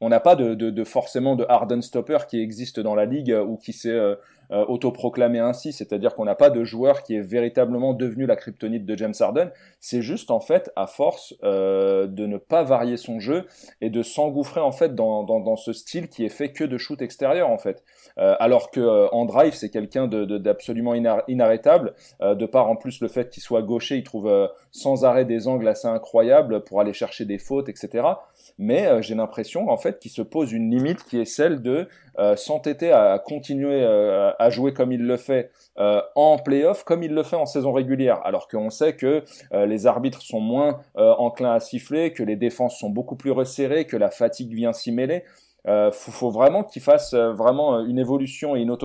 On n'a pas de, de, forcément de Harden stopper qui existe dans la ligue ou qui s'est euh, euh, autoproclamé ainsi, c'est-à-dire qu'on n'a pas de joueur qui est véritablement devenu la kryptonite de James Harden. C'est juste en fait à force euh, de ne pas varier son jeu et de s'engouffrer en fait dans, dans, dans, ce style qui est fait que de shoot extérieur en fait. Euh, alors que euh, en drive c'est quelqu'un d'absolument de, inarrêtable, euh, de par en plus le fait qu'il soit gaucher, il trouve sans arrêt des angles assez incroyables pour aller chercher des fautes, etc. Mais j'ai l'impression en fait qu'il se pose une limite qui est celle de s'entêter à continuer à jouer comme il le fait en playoff, comme il le fait en saison régulière. Alors qu'on sait que les arbitres sont moins enclins à siffler, que les défenses sont beaucoup plus resserrées, que la fatigue vient s'y mêler. Euh, faut, vraiment qu'il fasse euh, vraiment euh, une évolution et une,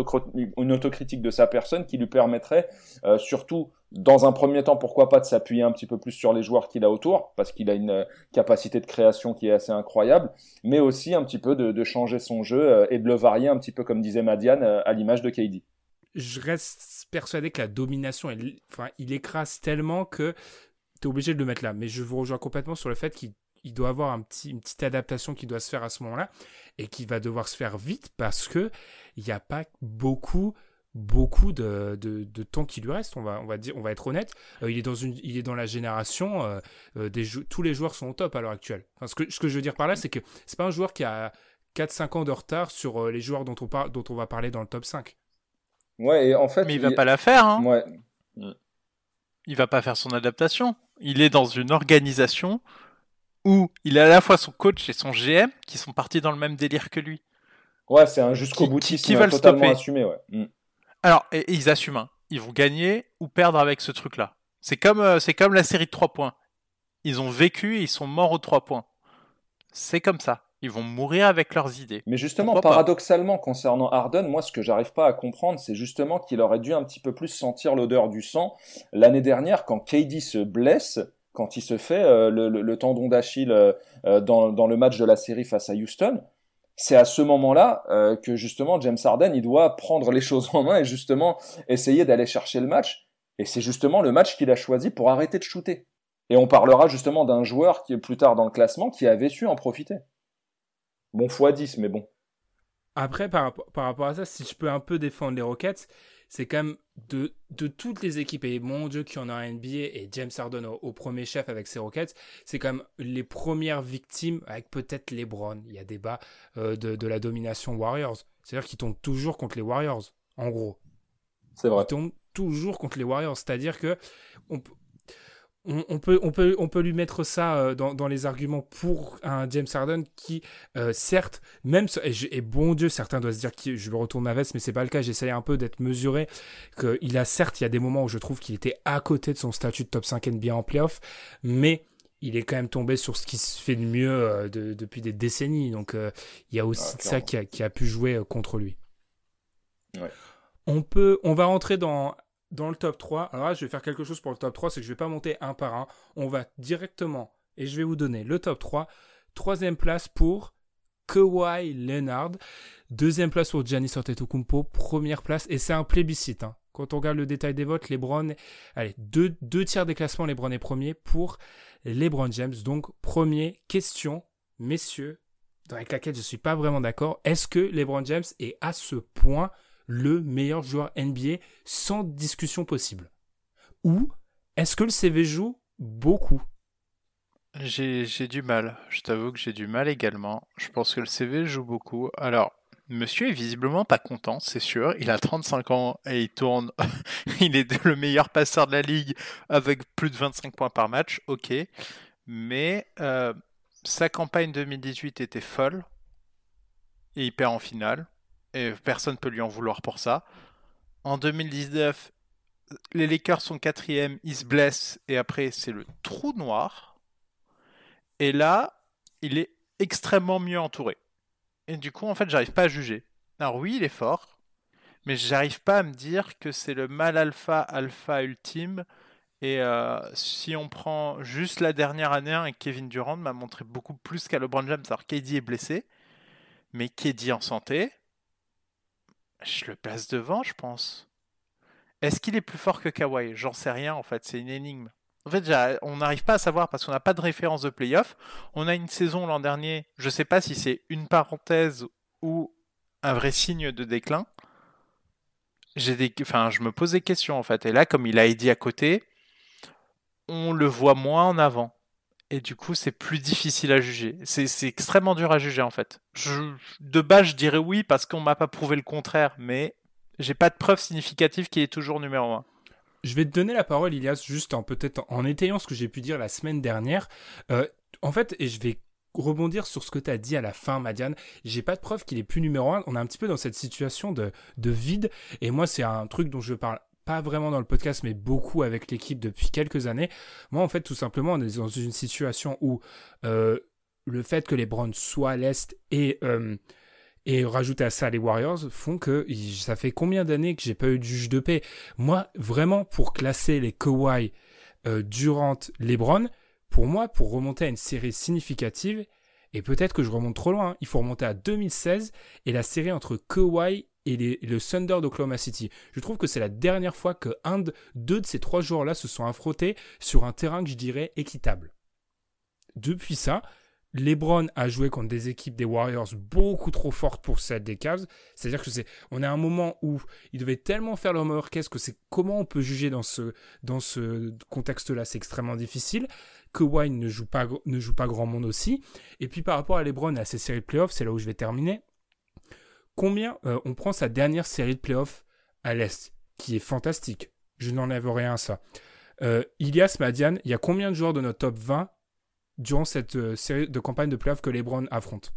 une, autocritique de sa personne qui lui permettrait euh, surtout dans un premier temps pourquoi pas de s'appuyer un petit peu plus sur les joueurs qu'il a autour parce qu'il a une capacité de création qui est assez incroyable mais aussi un petit peu de, changer son jeu et de le varier un petit peu comme disait Madiane à l'image de KD je reste persuadé que la domination, il écrase tellement que tu es obligé de le mettre là. Mais je vous rejoins complètement sur le fait qu'il il doit avoir un petit, une petite adaptation qui doit se faire à ce moment-là et qui va devoir se faire vite parce que il n'y a pas beaucoup beaucoup de, de, temps qui lui reste on va on va dire on va être honnête. Euh, il est dans une il est dans la génération euh, euh, des tous les joueurs sont au top à l'heure actuelle. Ce que ce que je veux dire par là c'est que c'est pas un joueur qui a 4 5 ans de retard sur les joueurs dont on parle dont on va parler dans le top 5 ouais et en fait mais il, va pas la faire hein. ouais. Il va pas faire son adaptation. Il est dans une organisation où il a à la fois son coach et son GM qui sont partis dans le même délire que lui. Ouais, c'est un jusqu'au boutisme qui, qui totalement assumé, ouais. Mm. Alors, et, ils assument. Hein. Ils vont gagner ou perdre avec ce truc-là. C'est comme, euh, c'est comme la série de 3 points. Ils ont vécu et ils sont morts aux 3 points. C'est comme ça. Ils vont mourir avec leurs idées. Mais justement, paradoxalement, concernant Harden, moi, ce que j'arrive pas à comprendre, c'est justement qu'il aurait dû un petit peu plus sentir l'odeur du sang. L'année dernière, quand KD se blesse, quand il se fait euh, le, tendon d'Achille euh, euh, dans, le match de la série face à Houston, c'est à ce moment-là que justement James Harden il doit prendre les choses en main et justement essayer d'aller chercher le match. Et c'est justement le match qu'il a choisi pour arrêter de shooter. Et on parlera justement d'un joueur qui est plus tard dans le classement qui avait su en profiter. Bon x 10, mais bon. Après, par, par rapport à ça, si je peux un peu défendre les Rockets, c'est quand même de, de toutes les équipes, et mon Dieu qui en a un NBA, et James Harden au, premier chef avec ses Rockets, c'est quand même les premières victimes, avec peut-être LeBron, il y a débat, euh, de, de la domination Warriors. C'est-à-dire qu'ils tombent toujours contre les Warriors, en gros. C'est vrai. Ils tombent toujours contre les Warriors, c'est-à-dire que on, on, peut, on, peut, on peut lui mettre ça euh, dans, les arguments pour un James Harden qui, euh, certes, même et, bon Dieu, certains doivent se dire que je me retourne ma veste, mais c'est pas le cas. J'essaye un peu d'être mesuré. il a certes, il y a des moments où je trouve qu'il était à côté de son statut de top 5 NBA en playoff, mais il est quand même tombé sur ce qui se fait de mieux euh, depuis des décennies. Donc il y a aussi ah, ça qui a, pu jouer contre lui. On peut, on va rentrer dans dans le top 3. Alors là, je vais faire quelque chose pour le top 3, c'est que je vais pas monter un par un. On va directement, et je vais vous donner le top 3. Troisième place pour Kawhi Leonard. Deuxième place pour Giannis Antetokounmpo. Première place, et c'est un plébiscite. Hein. Quand on regarde le détail des votes, LeBron, allez, deux, deux tiers des classements, LeBron est premier pour LeBron James. Donc, premier question, messieurs, avec laquelle je ne suis pas vraiment d'accord. Est-ce que LeBron James est à ce point le meilleur joueur NBA sans discussion possible Ou est-ce que le CV joue beaucoup? J'ai du mal. Je t'avoue que j'ai du mal également. Je pense que le CV joue beaucoup. Alors, monsieur est visiblement pas content, c'est sûr. Il a 35 ans et il tourne. il est le meilleur passeur de la ligue avec plus de 25 points par match. Ok. Mais euh, sa campagne 2018 était folle. Et il perd en finale et personne ne peut lui en vouloir pour ça. En 2019, les Lakers sont quatrième, ils se blessent et après c'est le trou noir. Et là, il est extrêmement mieux entouré. Et du coup, en fait, j'arrive pas à juger. Alors oui, il est fort, mais j'arrive pas à me dire que c'est le mal alpha alpha ultime. Et euh, si on prend juste la dernière année, et Kevin Durant m'a montré beaucoup plus qu'à LeBron James. Alors KD est blessé, mais KD en santé, je le place devant, je pense. Est-ce qu'il est plus fort que Kawhi? J'en sais rien en fait, c'est une énigme. En fait, on n'arrive pas à savoir parce qu'on n'a pas de référence de playoff. On a une saison l'an dernier, je ne sais pas si c'est une parenthèse ou un vrai signe de déclin. J'ai des... enfin, je me pose des questions en fait. Et là, comme il a dit à côté, on le voit moins en avant et du coup c'est plus difficile à juger. C'est extrêmement dur à juger en fait. de base je dirais oui parce qu'on m'a pas prouvé le contraire, mais j'ai pas de preuve significative qu'il est toujours numéro 1. Je vais te donner la parole Ilias juste en peut-être en étayant ce que j'ai pu dire la semaine dernière. Euh, en fait, et je vais rebondir sur ce que tu as dit à la fin, Madiane. J'ai pas de preuve qu'il est plus numéro 1. On est un petit peu dans cette situation de vide. Et moi, c'est un truc dont je parle pas vraiment dans le podcast, mais beaucoup avec l'équipe depuis quelques années. Moi, en fait, tout simplement, on est dans une situation où euh, le fait que les Browns soient à l'Est et, euh, et rajouter à ça les Warriors font que ça fait combien d'années que j'ai pas eu de juge de paix? Moi, vraiment, pour classer les Kawhi, euh, Durant, LeBron, pour moi, pour remonter à une série significative, et peut-être que je remonte trop loin, hein, il faut remonter à 2016 et la série entre Kawhi et le Thunder d'Oklahoma City. Je trouve que c'est la dernière fois que un de, deux de ces trois joueurs-là se sont affrontés sur un terrain que je dirais équitable. Depuis ça, LeBron a joué contre des équipes des Warriors beaucoup trop fortes pour cette des Cavs. C'est-à-dire que c'est, on à un moment où il devait tellement faire leur orchestre que c'est comment on peut juger dans ce, dans ce contexte-là, c'est extrêmement difficile. Que Wine ne joue pas, ne joue pas grand monde aussi. Et puis par rapport à LeBron et à ses séries de playoffs, c'est là où je vais terminer combien euh, on prend sa dernière série de playoffs à l'Est, qui est fantastique. Je n'enlève rien à ça. Euh, Ilias Madian, il y a combien de joueurs de notre top 20 durant cette euh, série de campagne de playoffs que LeBron affronte?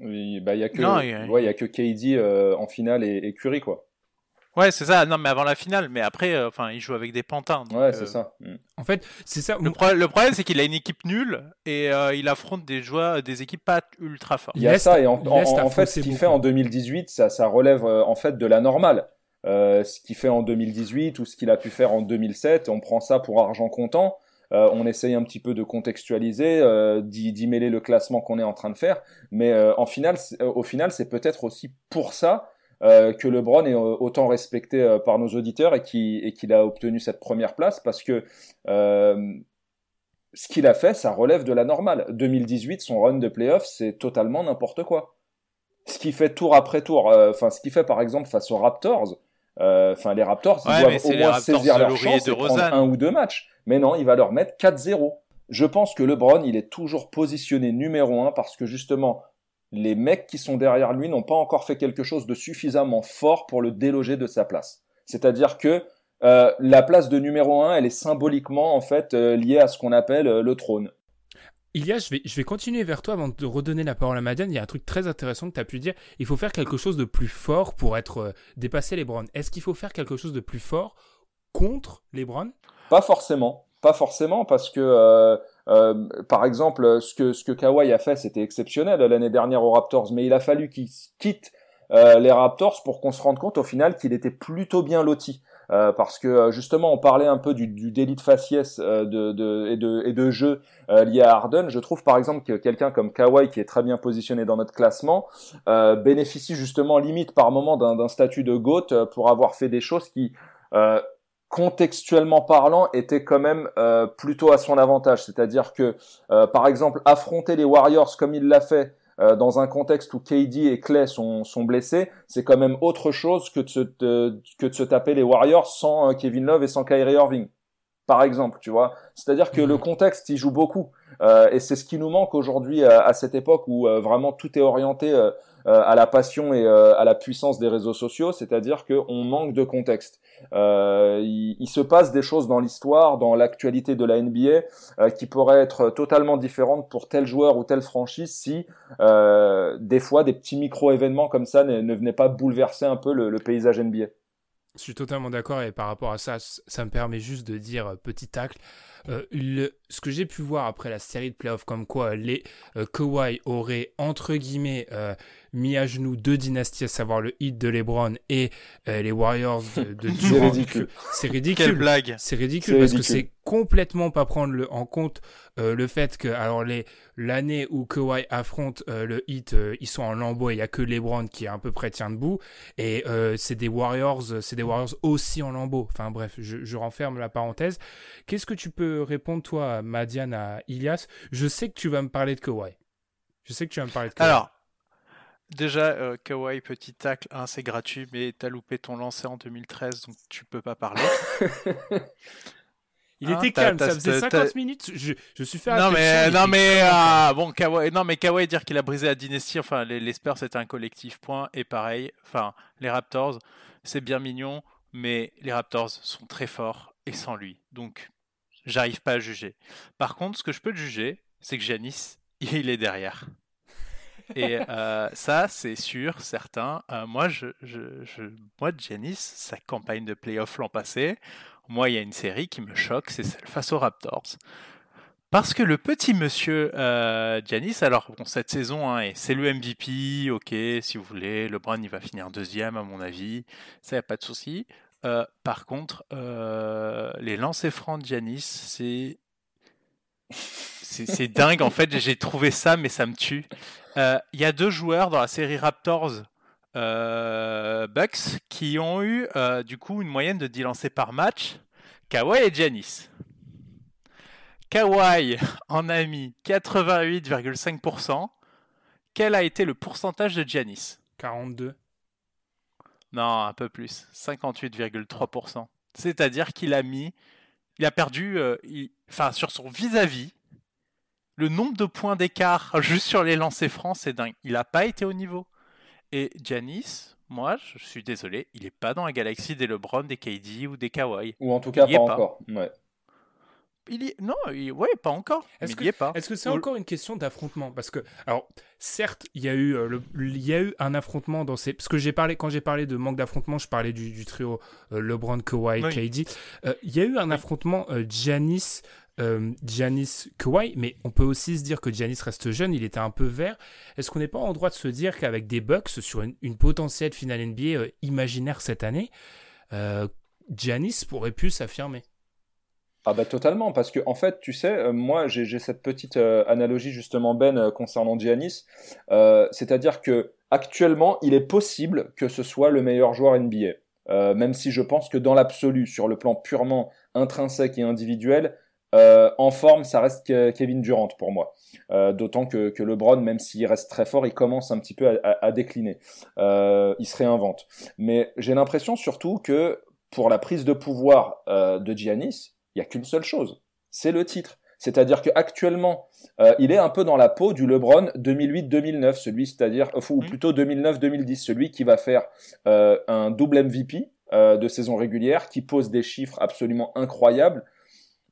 Oui, bah, il n'y a, que, a que KD en finale et, et Curry, quoi. Ouais, c'est ça. Non, mais avant la finale. Mais après, euh, enfin, il joue avec des pantins. ouais, c'est euh, ça. Mm. En fait, c'est ça. Le, problème, c'est qu'il a une équipe nulle et euh, il affronte des joueurs, des équipes pas ultra fortes. Il y a ça. Et en, fait, ce qu'il fait en 2018, ça, ça relève en fait de la normale. ce qu'il fait en 2018 ou ce qu'il a pu faire en 2007, on prend ça pour argent comptant. on essaye un petit peu de contextualiser, d'y mêler le classement qu'on est en train de faire. Mais en finale, au final, c'est peut-être aussi pour ça euh, que LeBron est euh, autant respecté euh, par nos auditeurs et qu'il a obtenu cette première place parce que ce qu'il a fait, ça relève de la normale. 2018, son run de playoff, c'est totalement n'importe quoi. Ce qu'il fait tour après tour, enfin ce qu'il fait par exemple face aux Raptors, enfin les Raptors, ils doivent au moins saisir leur chance et prendre un ou deux matchs. Mais non, il va leur mettre 4-0. Je pense que LeBron, il est toujours positionné numéro un parce que justement, les mecs qui sont derrière lui n'ont pas encore fait quelque chose de suffisamment fort pour le déloger de sa place. C'est-à-dire que la place de numéro un, elle est symboliquement en fait liée à ce qu'on appelle le trône. Ilia, je vais, je vais continuer vers toi avant de redonner la parole à Madiane. Il y a un truc très intéressant que tu as pu dire. Il faut faire quelque chose de plus fort pour être euh, dépasser les Browns. Est-ce qu'il faut faire quelque chose de plus fort contre les Browns Pas forcément. Pas forcément parce que, euh, euh, par exemple, ce que, ce que Kawhi a fait, c'était exceptionnel l'année dernière aux Raptors, mais il a fallu qu'il quitte les Raptors pour qu'on se rende compte au final qu'il était plutôt bien loti. Euh, parce que euh, justement on parlait un peu du, du délit de faciès euh, de, de, et, de, et de jeu lié à Harden. Je trouve par exemple que quelqu'un comme Kawhi qui est très bien positionné dans notre classement bénéficie justement limite par moment d'un statut de GOAT pour avoir fait des choses qui contextuellement parlant, étaient quand même plutôt à son avantage. C'est-à-dire que, par exemple, affronter les Warriors comme il l'a fait euh, dans un contexte où KD et Clay sont, sont blessés, c'est quand même autre chose que de, se, que de se taper les Warriors sans euh, Kevin Love et sans Kyrie Irving, par exemple, tu vois. C'est-à-dire que le contexte, il joue beaucoup. Euh, et c'est ce qui nous manque aujourd'hui à, cette époque où vraiment tout est orienté euh, à la passion et euh, à la puissance des réseaux sociaux, c'est-à-dire qu'on manque de contexte. Euh, il, se passe des choses dans l'histoire, dans l'actualité de la NBA, qui pourraient être totalement différentes pour tel joueur ou telle franchise si des fois des petits micro-événements comme ça ne, venaient pas bouleverser un peu le paysage NBA. Je suis totalement d'accord et par rapport à ça, ça me permet juste de dire petit tacle. Euh, le, ce que j'ai pu voir après la série de playoffs, comme quoi les euh, Kawhi auraient entre guillemets euh, mis à genoux deux dynasties, à savoir le Heat de LeBron et euh, les Warriors de, de C'est ridicule. C'est ridicule. Quelle blague. C'est ridicule parce que c'est complètement pas prendre le, en compte euh, le fait que alors les l'année où Kawhi affronte euh, le Heat, euh, ils sont en lambeau et il y a que LeBron qui est à peu près tient debout et c'est des Warriors, c'est des Warriors aussi en lambeau. Enfin bref, je, je renferme la parenthèse. Qu'est-ce que tu peux répondre toi, Madiane, à Ilias? Je sais que tu vas me parler de Kawhi. Je sais que tu vas me parler de Kawhi. Alors, Déjà, euh, Kawaii, petit tacle, hein, c'est gratuit, mais t'as loupé ton lancer en 2013, donc tu peux pas parler. Il était calme, ça faisait 50 minutes, je, je suis fait Non mais, non mais, ah, bon, Kawhi, non mais Kawhi dire qu'il a brisé la dynastie, enfin les, les Spurs c'était un collectif, point, et pareil, enfin les Raptors, c'est bien mignon, mais les Raptors sont très forts, et sans lui, donc j'arrive pas à juger. Par contre, ce que je peux juger, c'est que Janis, il est derrière. Et euh, ça, c'est sûr, certain. Euh, moi, je, je, je, moi, Janice, sa campagne de playoff l'an passé, moi, il y a une série qui me choque, c'est celle face aux Raptors. Parce que le petit monsieur euh, Giannis, alors bon, cette saison, hein, c'est le MVP, ok, si vous voulez, LeBron il va finir deuxième à mon avis, ça y a pas de souci. Euh, par contre, euh, les lancers francs de Giannis, c'est c'est dingue en fait, j'ai trouvé ça, mais ça me tue. Euh, il y a deux joueurs dans la série Raptors Bucks qui ont eu euh, du coup une moyenne de 10 lancés par match. Kawhi et Giannis. Kawhi en a mis 88,5%. Quel a été le pourcentage de Giannis? 42. Non, un peu plus. 58,3%. C'est-à-dire qu'il a mis. Il a perdu. enfin, sur son vis-à-vis, le nombre de points d'écart juste sur les lancers francs, c'est dingue. Il n'a pas été au niveau. Et Janis, moi, je suis désolé, il n'est pas dans la galaxie des LeBron, des KD ou des Kawhi. Ou en tout cas, pas, encore. Ouais. Il y... Non, ouais, pas encore. Est-ce que, est Est-ce que c'est encore une question d'affrontement? Parce que, alors, certes, il y a eu, euh, il y a eu un affrontement dans ces. Parce que j'ai parlé, quand j'ai parlé de manque d'affrontement, je parlais du, trio euh, LeBron, Kawhi, KD. Euh, il y a eu un affrontement Giannis euh, Giannis Kawhi, mais on peut aussi se dire que Giannis reste jeune, il était un peu vert. Est-ce qu'on n'est pas en droit de se dire qu'avec des Bucks sur une, potentielle finale NBA euh, imaginaire cette année, euh, Giannis pourrait plus s'affirmer? Ah bah totalement, parce que en fait, tu sais, euh, moi j'ai cette petite analogie justement Ben concernant Giannis, c'est-à-dire que actuellement, il est possible que ce soit le meilleur joueur NBA. même si je pense que dans l'absolu, sur le plan purement intrinsèque et individuel, euh, en forme, ça reste Kevin Durant pour moi. Euh, d'autant que, que, LeBron, même s'il reste très fort, il commence un petit peu à, décliner. Euh, il se réinvente. Mais j'ai l'impression surtout que pour la prise de pouvoir de Giannis, il n'y a qu'une seule chose, c'est le titre. C'est-à-dire qu'actuellement, euh, il est un peu dans la peau du LeBron 2008-2009, celui, c'est-à-dire, ou plutôt 2009-2010, celui qui va faire un double MVP de saison régulière, qui pose des chiffres absolument incroyables.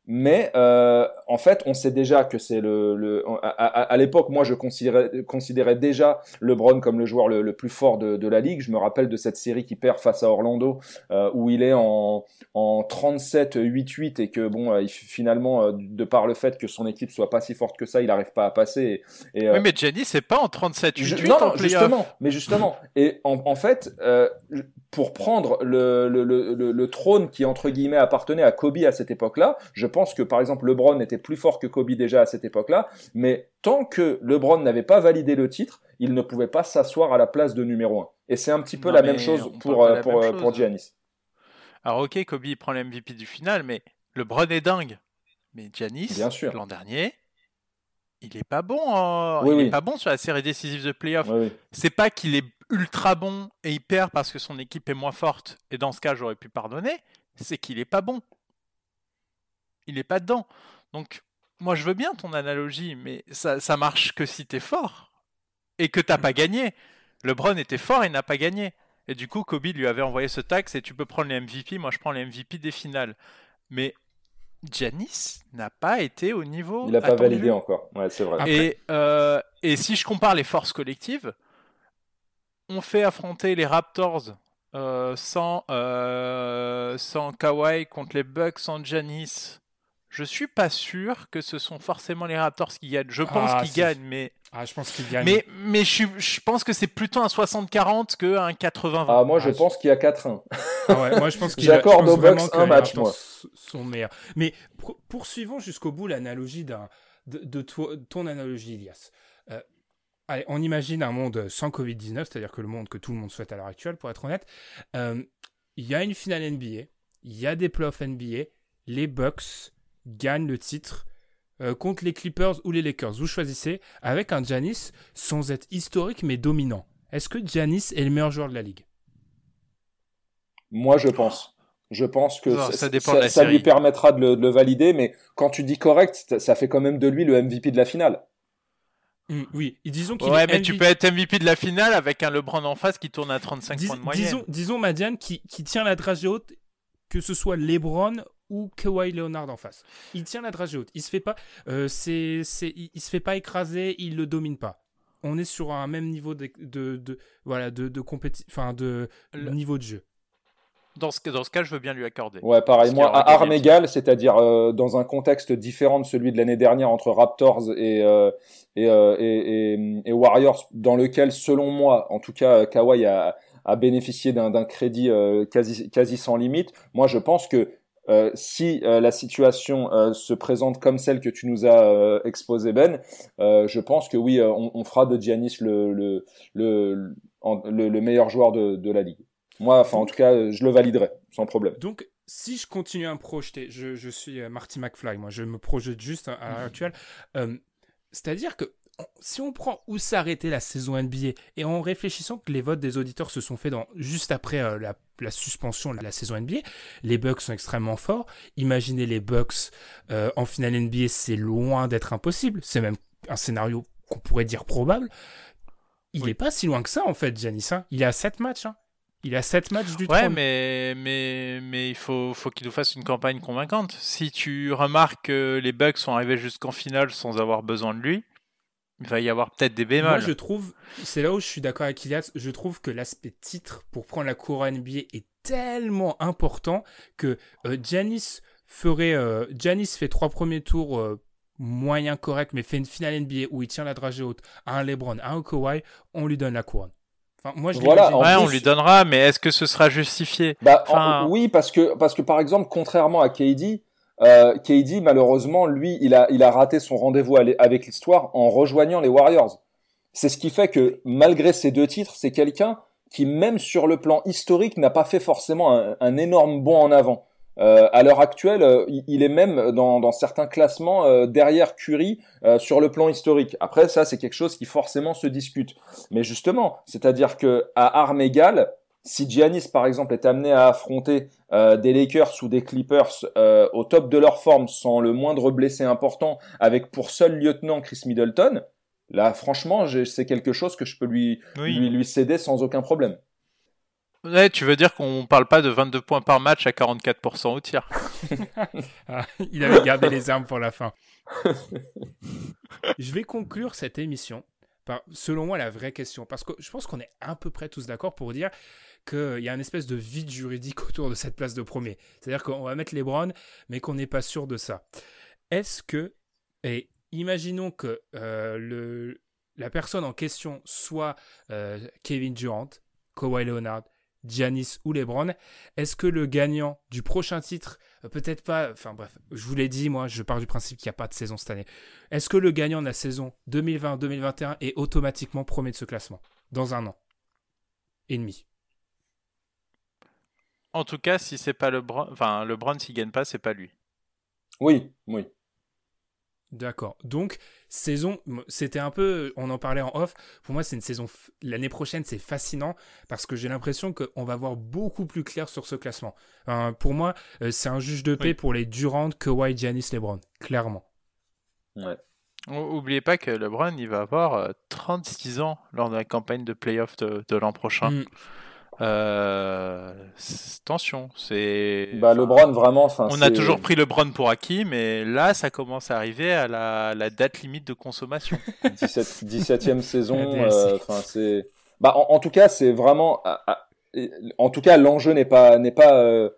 Mais euh, en fait, on sait déjà que c'est le, le, à, à, l'époque, moi, je considérais, considérais déjà LeBron comme le joueur le, le plus fort de, de, la ligue. Je me rappelle de cette série qui perd face à Orlando, euh, où il est en, en 37-8-8 et que bon, euh, il, finalement, euh, de par le fait que son équipe soit pas si forte que ça, il n'arrive pas à passer. Et, euh, oui, mais Jenny, c'est pas en 37-8-8. Non, non, justement. Mais justement. Et en, en fait, pour prendre le, le, le, le, trône qui entre guillemets appartenait à Kobe à cette époque-là, je pense que par exemple LeBron était plus fort que Kobe déjà à cette époque-là, mais tant que LeBron n'avait pas validé le titre, il ne pouvait pas s'asseoir à la place de numéro 1. Et c'est un petit peu la même chose pour, euh, pour, euh, pour Giannis. Alors ok, Kobe prend l'MVP du final, mais LeBron est dingue. Mais Giannis, l'an dernier, il est pas bon. il est pas bon sur la série décisive de playoff. c'est pas qu'il est ultra bon et il perd parce que son équipe est moins forte. Et dans ce cas, j'aurais pu pardonner. C'est qu'il est pas bon il n'est pas dedans. Donc, moi, je veux bien ton analogie, mais ça, ça marche que si tu es fort et que t'as pas gagné. LeBron était fort et n'a pas gagné. Et du coup, Kobe lui avait envoyé ce taxe et tu peux prendre les MVP. Moi, je prends les MVP des finales. Mais Giannis n'a pas été au niveau. Il n'a pas validé encore. Ouais, c'est vrai. Et, euh, et si je compare les forces collectives, on fait affronter les Raptors euh, sans, euh, sans Kawhi contre les Bucks sans Giannis je suis pas sûr que ce sont forcément les Raptors qui gagnent. Je pense ah, qu'ils gagnent, mais. Ah, je pense qu'ils gagnent. Mais, mais je, je, pense que c'est plutôt un 60-40 qu'un 80-20. Ah, moi, je ah, pense qu'il y a 4-1. Ah ouais, moi, je pense qu'il J'accorde aux Bucks un match, moi. sont meilleurs. Mais poursuivons jusqu'au bout l'analogie d'un, de, de, ton analogie, Elias. Euh, allez, on imagine un monde sans Covid-19, c'est-à-dire que le monde que tout le monde souhaite à l'heure actuelle, pour être honnête. Euh, il y a une finale NBA, il y a des playoffs NBA, les Bucks gagne le titre euh, contre les Clippers ou les Lakers. Vous choisissez avec un Giannis sans être historique mais dominant. Est-ce que Giannis est le meilleur joueur de la ligue? Moi, je pense. Je pense que ça, lui permettra de le, valider, mais quand tu dis correct, ça fait quand même de lui le MVP de la finale. Mmh, oui, disons qu'il ouais, mais tu peux être MVP de la finale avec un LeBron en face qui tourne à 35 points de moyenne. Disons, disons Madiane qui, qui tient la dragée haute, que ce soit LeBron ou Kawhi Leonard en face. Il tient la dragée haute. Il se fait pas, euh, c'est, il, se fait pas écraser, il le domine pas. On est sur un même niveau de, de, voilà, de, de enfin de niveau de jeu. Dans ce, dans ce cas, je veux bien lui accorder. Ouais, pareil. Moi, à armes égales, c'est-à-dire euh, dans un contexte différent de celui de l'année dernière entre Raptors et, euh, et, et, et, Warriors, dans lequel, selon moi, en tout cas, Kawhi a, a bénéficié d'un crédit quasi, quasi sans limite. Moi, je pense que euh, si euh, la situation euh, se présente comme celle que tu nous as exposée, Ben, je pense que oui, on, fera de Giannis le, le, le, le, meilleur joueur de, de, la ligue. Moi, enfin, en tout cas, je le validerai sans problème. Donc, si je continue à me projeter, je, je suis Marty McFly, moi, je me projette juste à, l'heure actuelle. C'est-à-dire que si on prend où s'arrêtait la saison NBA et en réfléchissant que les votes des auditeurs se sont faits dans, juste après euh, la, suspension de la saison NBA, les Bucks sont extrêmement forts. Imaginez les Bucks euh, en finale NBA, c'est loin d'être impossible. C'est même un scénario qu'on pourrait dire probable. Il n'est pas si loin que ça en fait, Janis. Hein. Il est à 7 matchs. Hein. Il a 7 matchs du Ouais, mais, mais, mais il faut, faut qu'il nous fasse une campagne convaincante. Si tu remarques que les Bucks sont arrivés jusqu'en finale sans avoir besoin de lui, il va y avoir peut-être des bémols. Moi, je trouve, c'est là où je suis d'accord avec Ilias, je trouve que l'aspect titre pour prendre la couronne NBA est tellement important que euh, Janis ferait, euh, fait trois premiers tours euh, moyen correct, mais fait une finale NBA où il tient la dragée haute à un LeBron, à un Kawhi, on lui donne la couronne. Enfin, moi, je voilà, ouais, on lui donnera, mais est-ce que ce sera justifié? bah, enfin... Oui, parce que, parce que par exemple, contrairement à KD, euh, KD, malheureusement, lui, il a, il a raté son rendez-vous avec l'histoire en rejoignant les Warriors. C'est ce qui fait que, malgré ces deux titres, c'est quelqu'un qui, même sur le plan historique, n'a pas fait forcément un, énorme bond en avant. Euh, à l'heure actuelle, euh, il est même dans, dans certains classements euh, derrière Curry euh, sur le plan historique. Après, ça, c'est quelque chose qui forcément se discute. Mais justement, c'est-à-dire que à armes égales, si Giannis, par exemple, est amené à affronter euh, des Lakers ou des Clippers euh, au top de leur forme sans le moindre blessé important, avec pour seul lieutenant Chris Middleton, là, franchement, c'est quelque chose que je peux lui, lui, lui, céder sans aucun problème. Ouais, tu veux dire qu'on parle pas de 22 points par match à 44% au tir. Ah, il avait gardé les armes pour la fin. je vais conclure cette émission par, selon moi, la vraie question. Parce que je pense qu'on est à peu près tous d'accord pour dire qu'il y a une espèce de vide juridique autour de cette place de premier. C'est-à-dire qu'on va mettre les Browns, mais qu'on n'est pas sûr de ça. Est-ce que, et imaginons que euh, la personne en question soit euh, Kevin Durant, Kawhi Leonard, Giannis ou LeBron, est-ce que le gagnant du prochain titre, euh, peut-être pas, enfin bref, je vous l'ai dit, moi je pars du principe qu'il n'y a pas de saison cette année, est-ce que le gagnant de la saison 2020-2021 est automatiquement premier de ce classement dans un an et demi? En tout cas, si c'est pas LeBron, enfin LeBron s'il gagne pas, c'est pas lui. Oui, oui. D'accord. Donc, saison, c'était un peu, on en parlait en off. Pour moi, c'est une saison, l'année prochaine, c'est fascinant parce que j'ai l'impression qu'on va voir beaucoup plus clair sur ce classement. pour moi, euh, c'est un juge de paix pour les Durant, Kawhi, Giannis, LeBron. Clairement. Ouais. Oubliez pas que LeBron, il va avoir 36 euh, ans lors de la campagne de playoff de, l'an prochain. Mm. Euh, attention, c'est. Bah, LeBron, vraiment. On a toujours pris LeBron pour acquis, mais là, ça commence à arriver à la, date limite de consommation. 17, 17e saison. Euh, enfin, c'est. Bah, en, tout cas, c'est vraiment. Ah, ah, en tout cas, l'enjeu n'est pas n'est pas euh,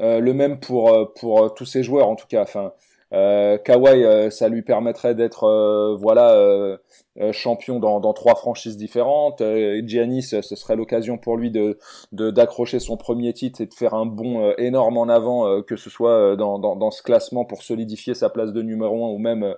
euh, le même pour pour tous ces joueurs. En tout cas, enfin, euh, Kawhi, euh, ça lui permettrait d'être euh, voilà champion dans, dans, trois franchises différentes. Giannis, ce serait l'occasion pour lui de d'accrocher son premier titre et de faire un bond énorme en avant, que ce soit dans, dans, dans, ce classement pour solidifier sa place de numéro un ou même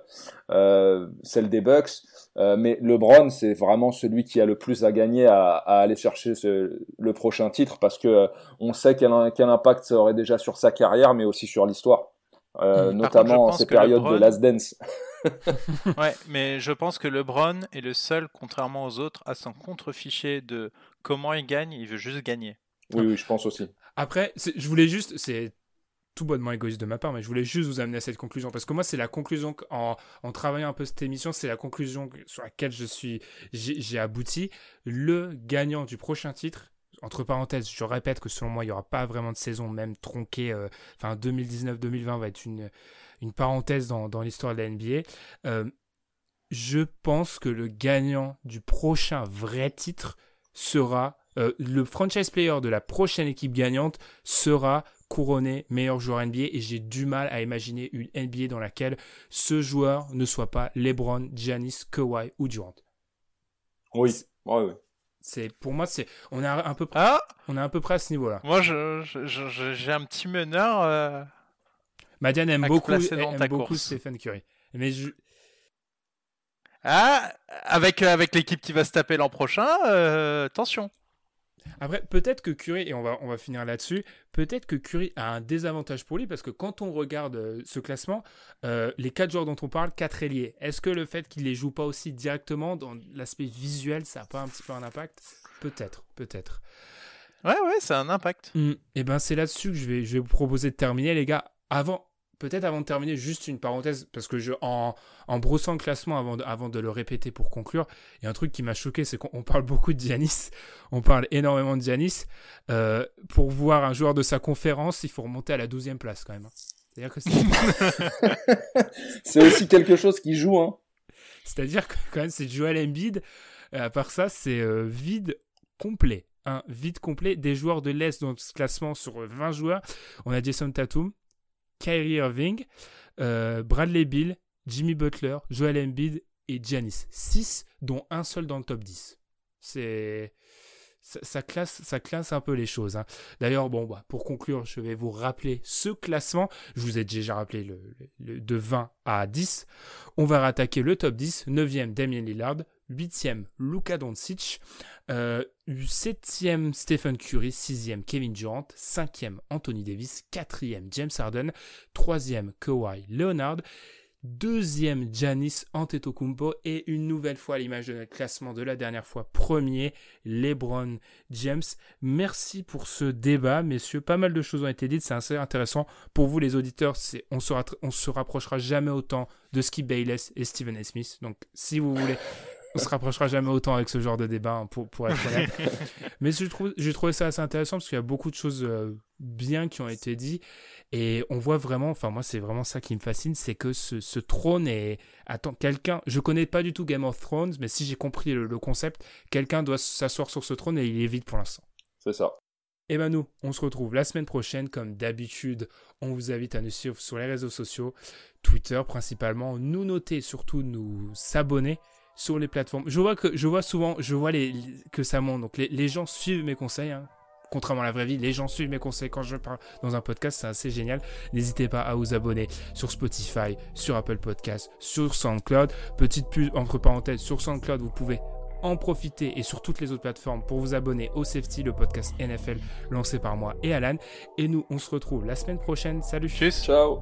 celle des Bucks. mais LeBron, c'est vraiment celui qui a le plus à gagner à, à aller chercher ce, le prochain titre parce que on sait quel, quel impact ça aurait déjà sur sa carrière, mais aussi sur l'histoire. Euh, notamment en ces périodes de last dance. ouais, mais je pense que LeBron est le seul, contrairement aux autres, à s'en contreficher de comment il gagne, il veut juste gagner. Oui, oui, je pense aussi. Après, je voulais juste, c'est tout bonnement égoïste de ma part, mais je voulais juste vous amener à cette conclusion parce que moi, c'est la conclusion en, en, travaillant un peu cette émission, c'est la conclusion sur laquelle je suis, j'ai abouti. Le gagnant du prochain titre, entre parenthèses, je répète que selon moi, il n'y aura pas vraiment de saison même tronquée. Euh, enfin, 2019-2020 va être une, une parenthèse dans, dans l'histoire de la NBA. Euh, je pense que le gagnant du prochain vrai titre sera euh, le franchise player de la prochaine équipe gagnante sera couronné meilleur joueur NBA et j'ai du mal à imaginer une NBA dans laquelle ce joueur ne soit pas LeBron, Giannis, Kawhi ou Durant. Oui, oui, oui. C'est pour moi c'est on est un peu près ah on est à peu près à ce niveau-là. Moi je, j'ai un petit meneur. Euh, Madiane aime beaucoup aime beaucoup Stephen Curry. Mais je... Ah avec avec l'équipe qui va se taper l'an prochain, euh, attention. Après, peut-être que Curry, et on va, on va finir là-dessus, peut-être que Curry a un désavantage pour lui parce que quand on regarde euh, ce classement, euh, les quatre joueurs dont on parle, quatre ailiers, est-ce que le fait qu'il les joue pas aussi directement dans l'aspect visuel, ça n'a pas un petit peu un impact? Peut-être, peut-être. Ouais, ouais, ça a un impact. et eh ben c'est là-dessus que je vais, je vais vous proposer de terminer, les gars. Avant, peut-être avant de terminer, juste une parenthèse, parce que je, en, en brossant le classement avant de, avant de le répéter pour conclure, il y a un truc qui m'a choqué, c'est qu'on parle beaucoup de Giannis, on parle énormément de Giannis. Euh, pour voir un joueur de sa conférence, il faut remonter à la 12e place quand même. Hein. cest c'est aussi quelque chose qui joue. Hein. C'est-à-dire que quand même, c'est Joel Embiid. À part ça, c'est euh, vide complet. Un vide complet des joueurs de l'Est dans ce classement sur 20 joueurs. On a Jason Tatum, Kyrie Irving, euh, Bradley Bill, Jimmy Butler, Joel Embiid et Giannis. 6, dont un seul dans le top 10. C'est. Ça, classe, ça classe un peu les choses. Hein. D'ailleurs, bon, bah, pour conclure, je vais vous rappeler ce classement. Je vous ai déjà rappelé le, de 20 à 10. On va rattaquer le top 10. 9e, Damien Lillard. 8e, Luka Doncic. Euh, 7e, Stephen Curry. 6e, Kevin Durant. 5e, Anthony Davis. 4e, James Harden. 3e, Kawhi Leonard. Deuxième, Janis Antetokounmpo. Et une nouvelle fois, à l'image de notre classement de la dernière fois, premier, LeBron James. Merci pour ce débat, messieurs. Pas mal de choses ont été dites. C'est assez intéressant. Pour vous, les auditeurs, on se, on se rapprochera jamais autant de Skip Bayless et Stephen A. Smith. Donc, si vous voulez on se rapprochera jamais autant avec ce genre de débat, hein, pour, pour être honnête. Mais j'ai trouvé, trouvé ça assez intéressant parce qu'il y a beaucoup de choses euh, bien qui ont été dites. Et on voit vraiment, enfin moi c'est vraiment ça qui me fascine, c'est que ce, trône est... Attends, quelqu'un, je connais pas du tout Game of Thrones, mais si j'ai compris le, concept, quelqu'un doit s'asseoir sur ce trône et il est vide pour l'instant. C'est ça. Et ben nous, on se retrouve la semaine prochaine, comme d'habitude, on vous invite à nous suivre sur les réseaux sociaux, Twitter principalement, nous noter, surtout nous s'abonner sur les plateformes. Je vois que je vois souvent, je vois les, que ça monte. Donc les, gens suivent mes conseils. Hein. Contrairement à la vraie vie, les gens suivent mes conseils quand je parle dans un podcast, c'est assez génial. N'hésitez pas à vous abonner sur Spotify, sur Apple Podcast, sur SoundCloud. Petite pub entre parenthèses, sur SoundCloud, vous pouvez en profiter et sur toutes les autres plateformes pour vous abonner au Safety, le podcast NFL lancé par moi et Alan. Et nous, on se retrouve la semaine prochaine. Salut. Ciao.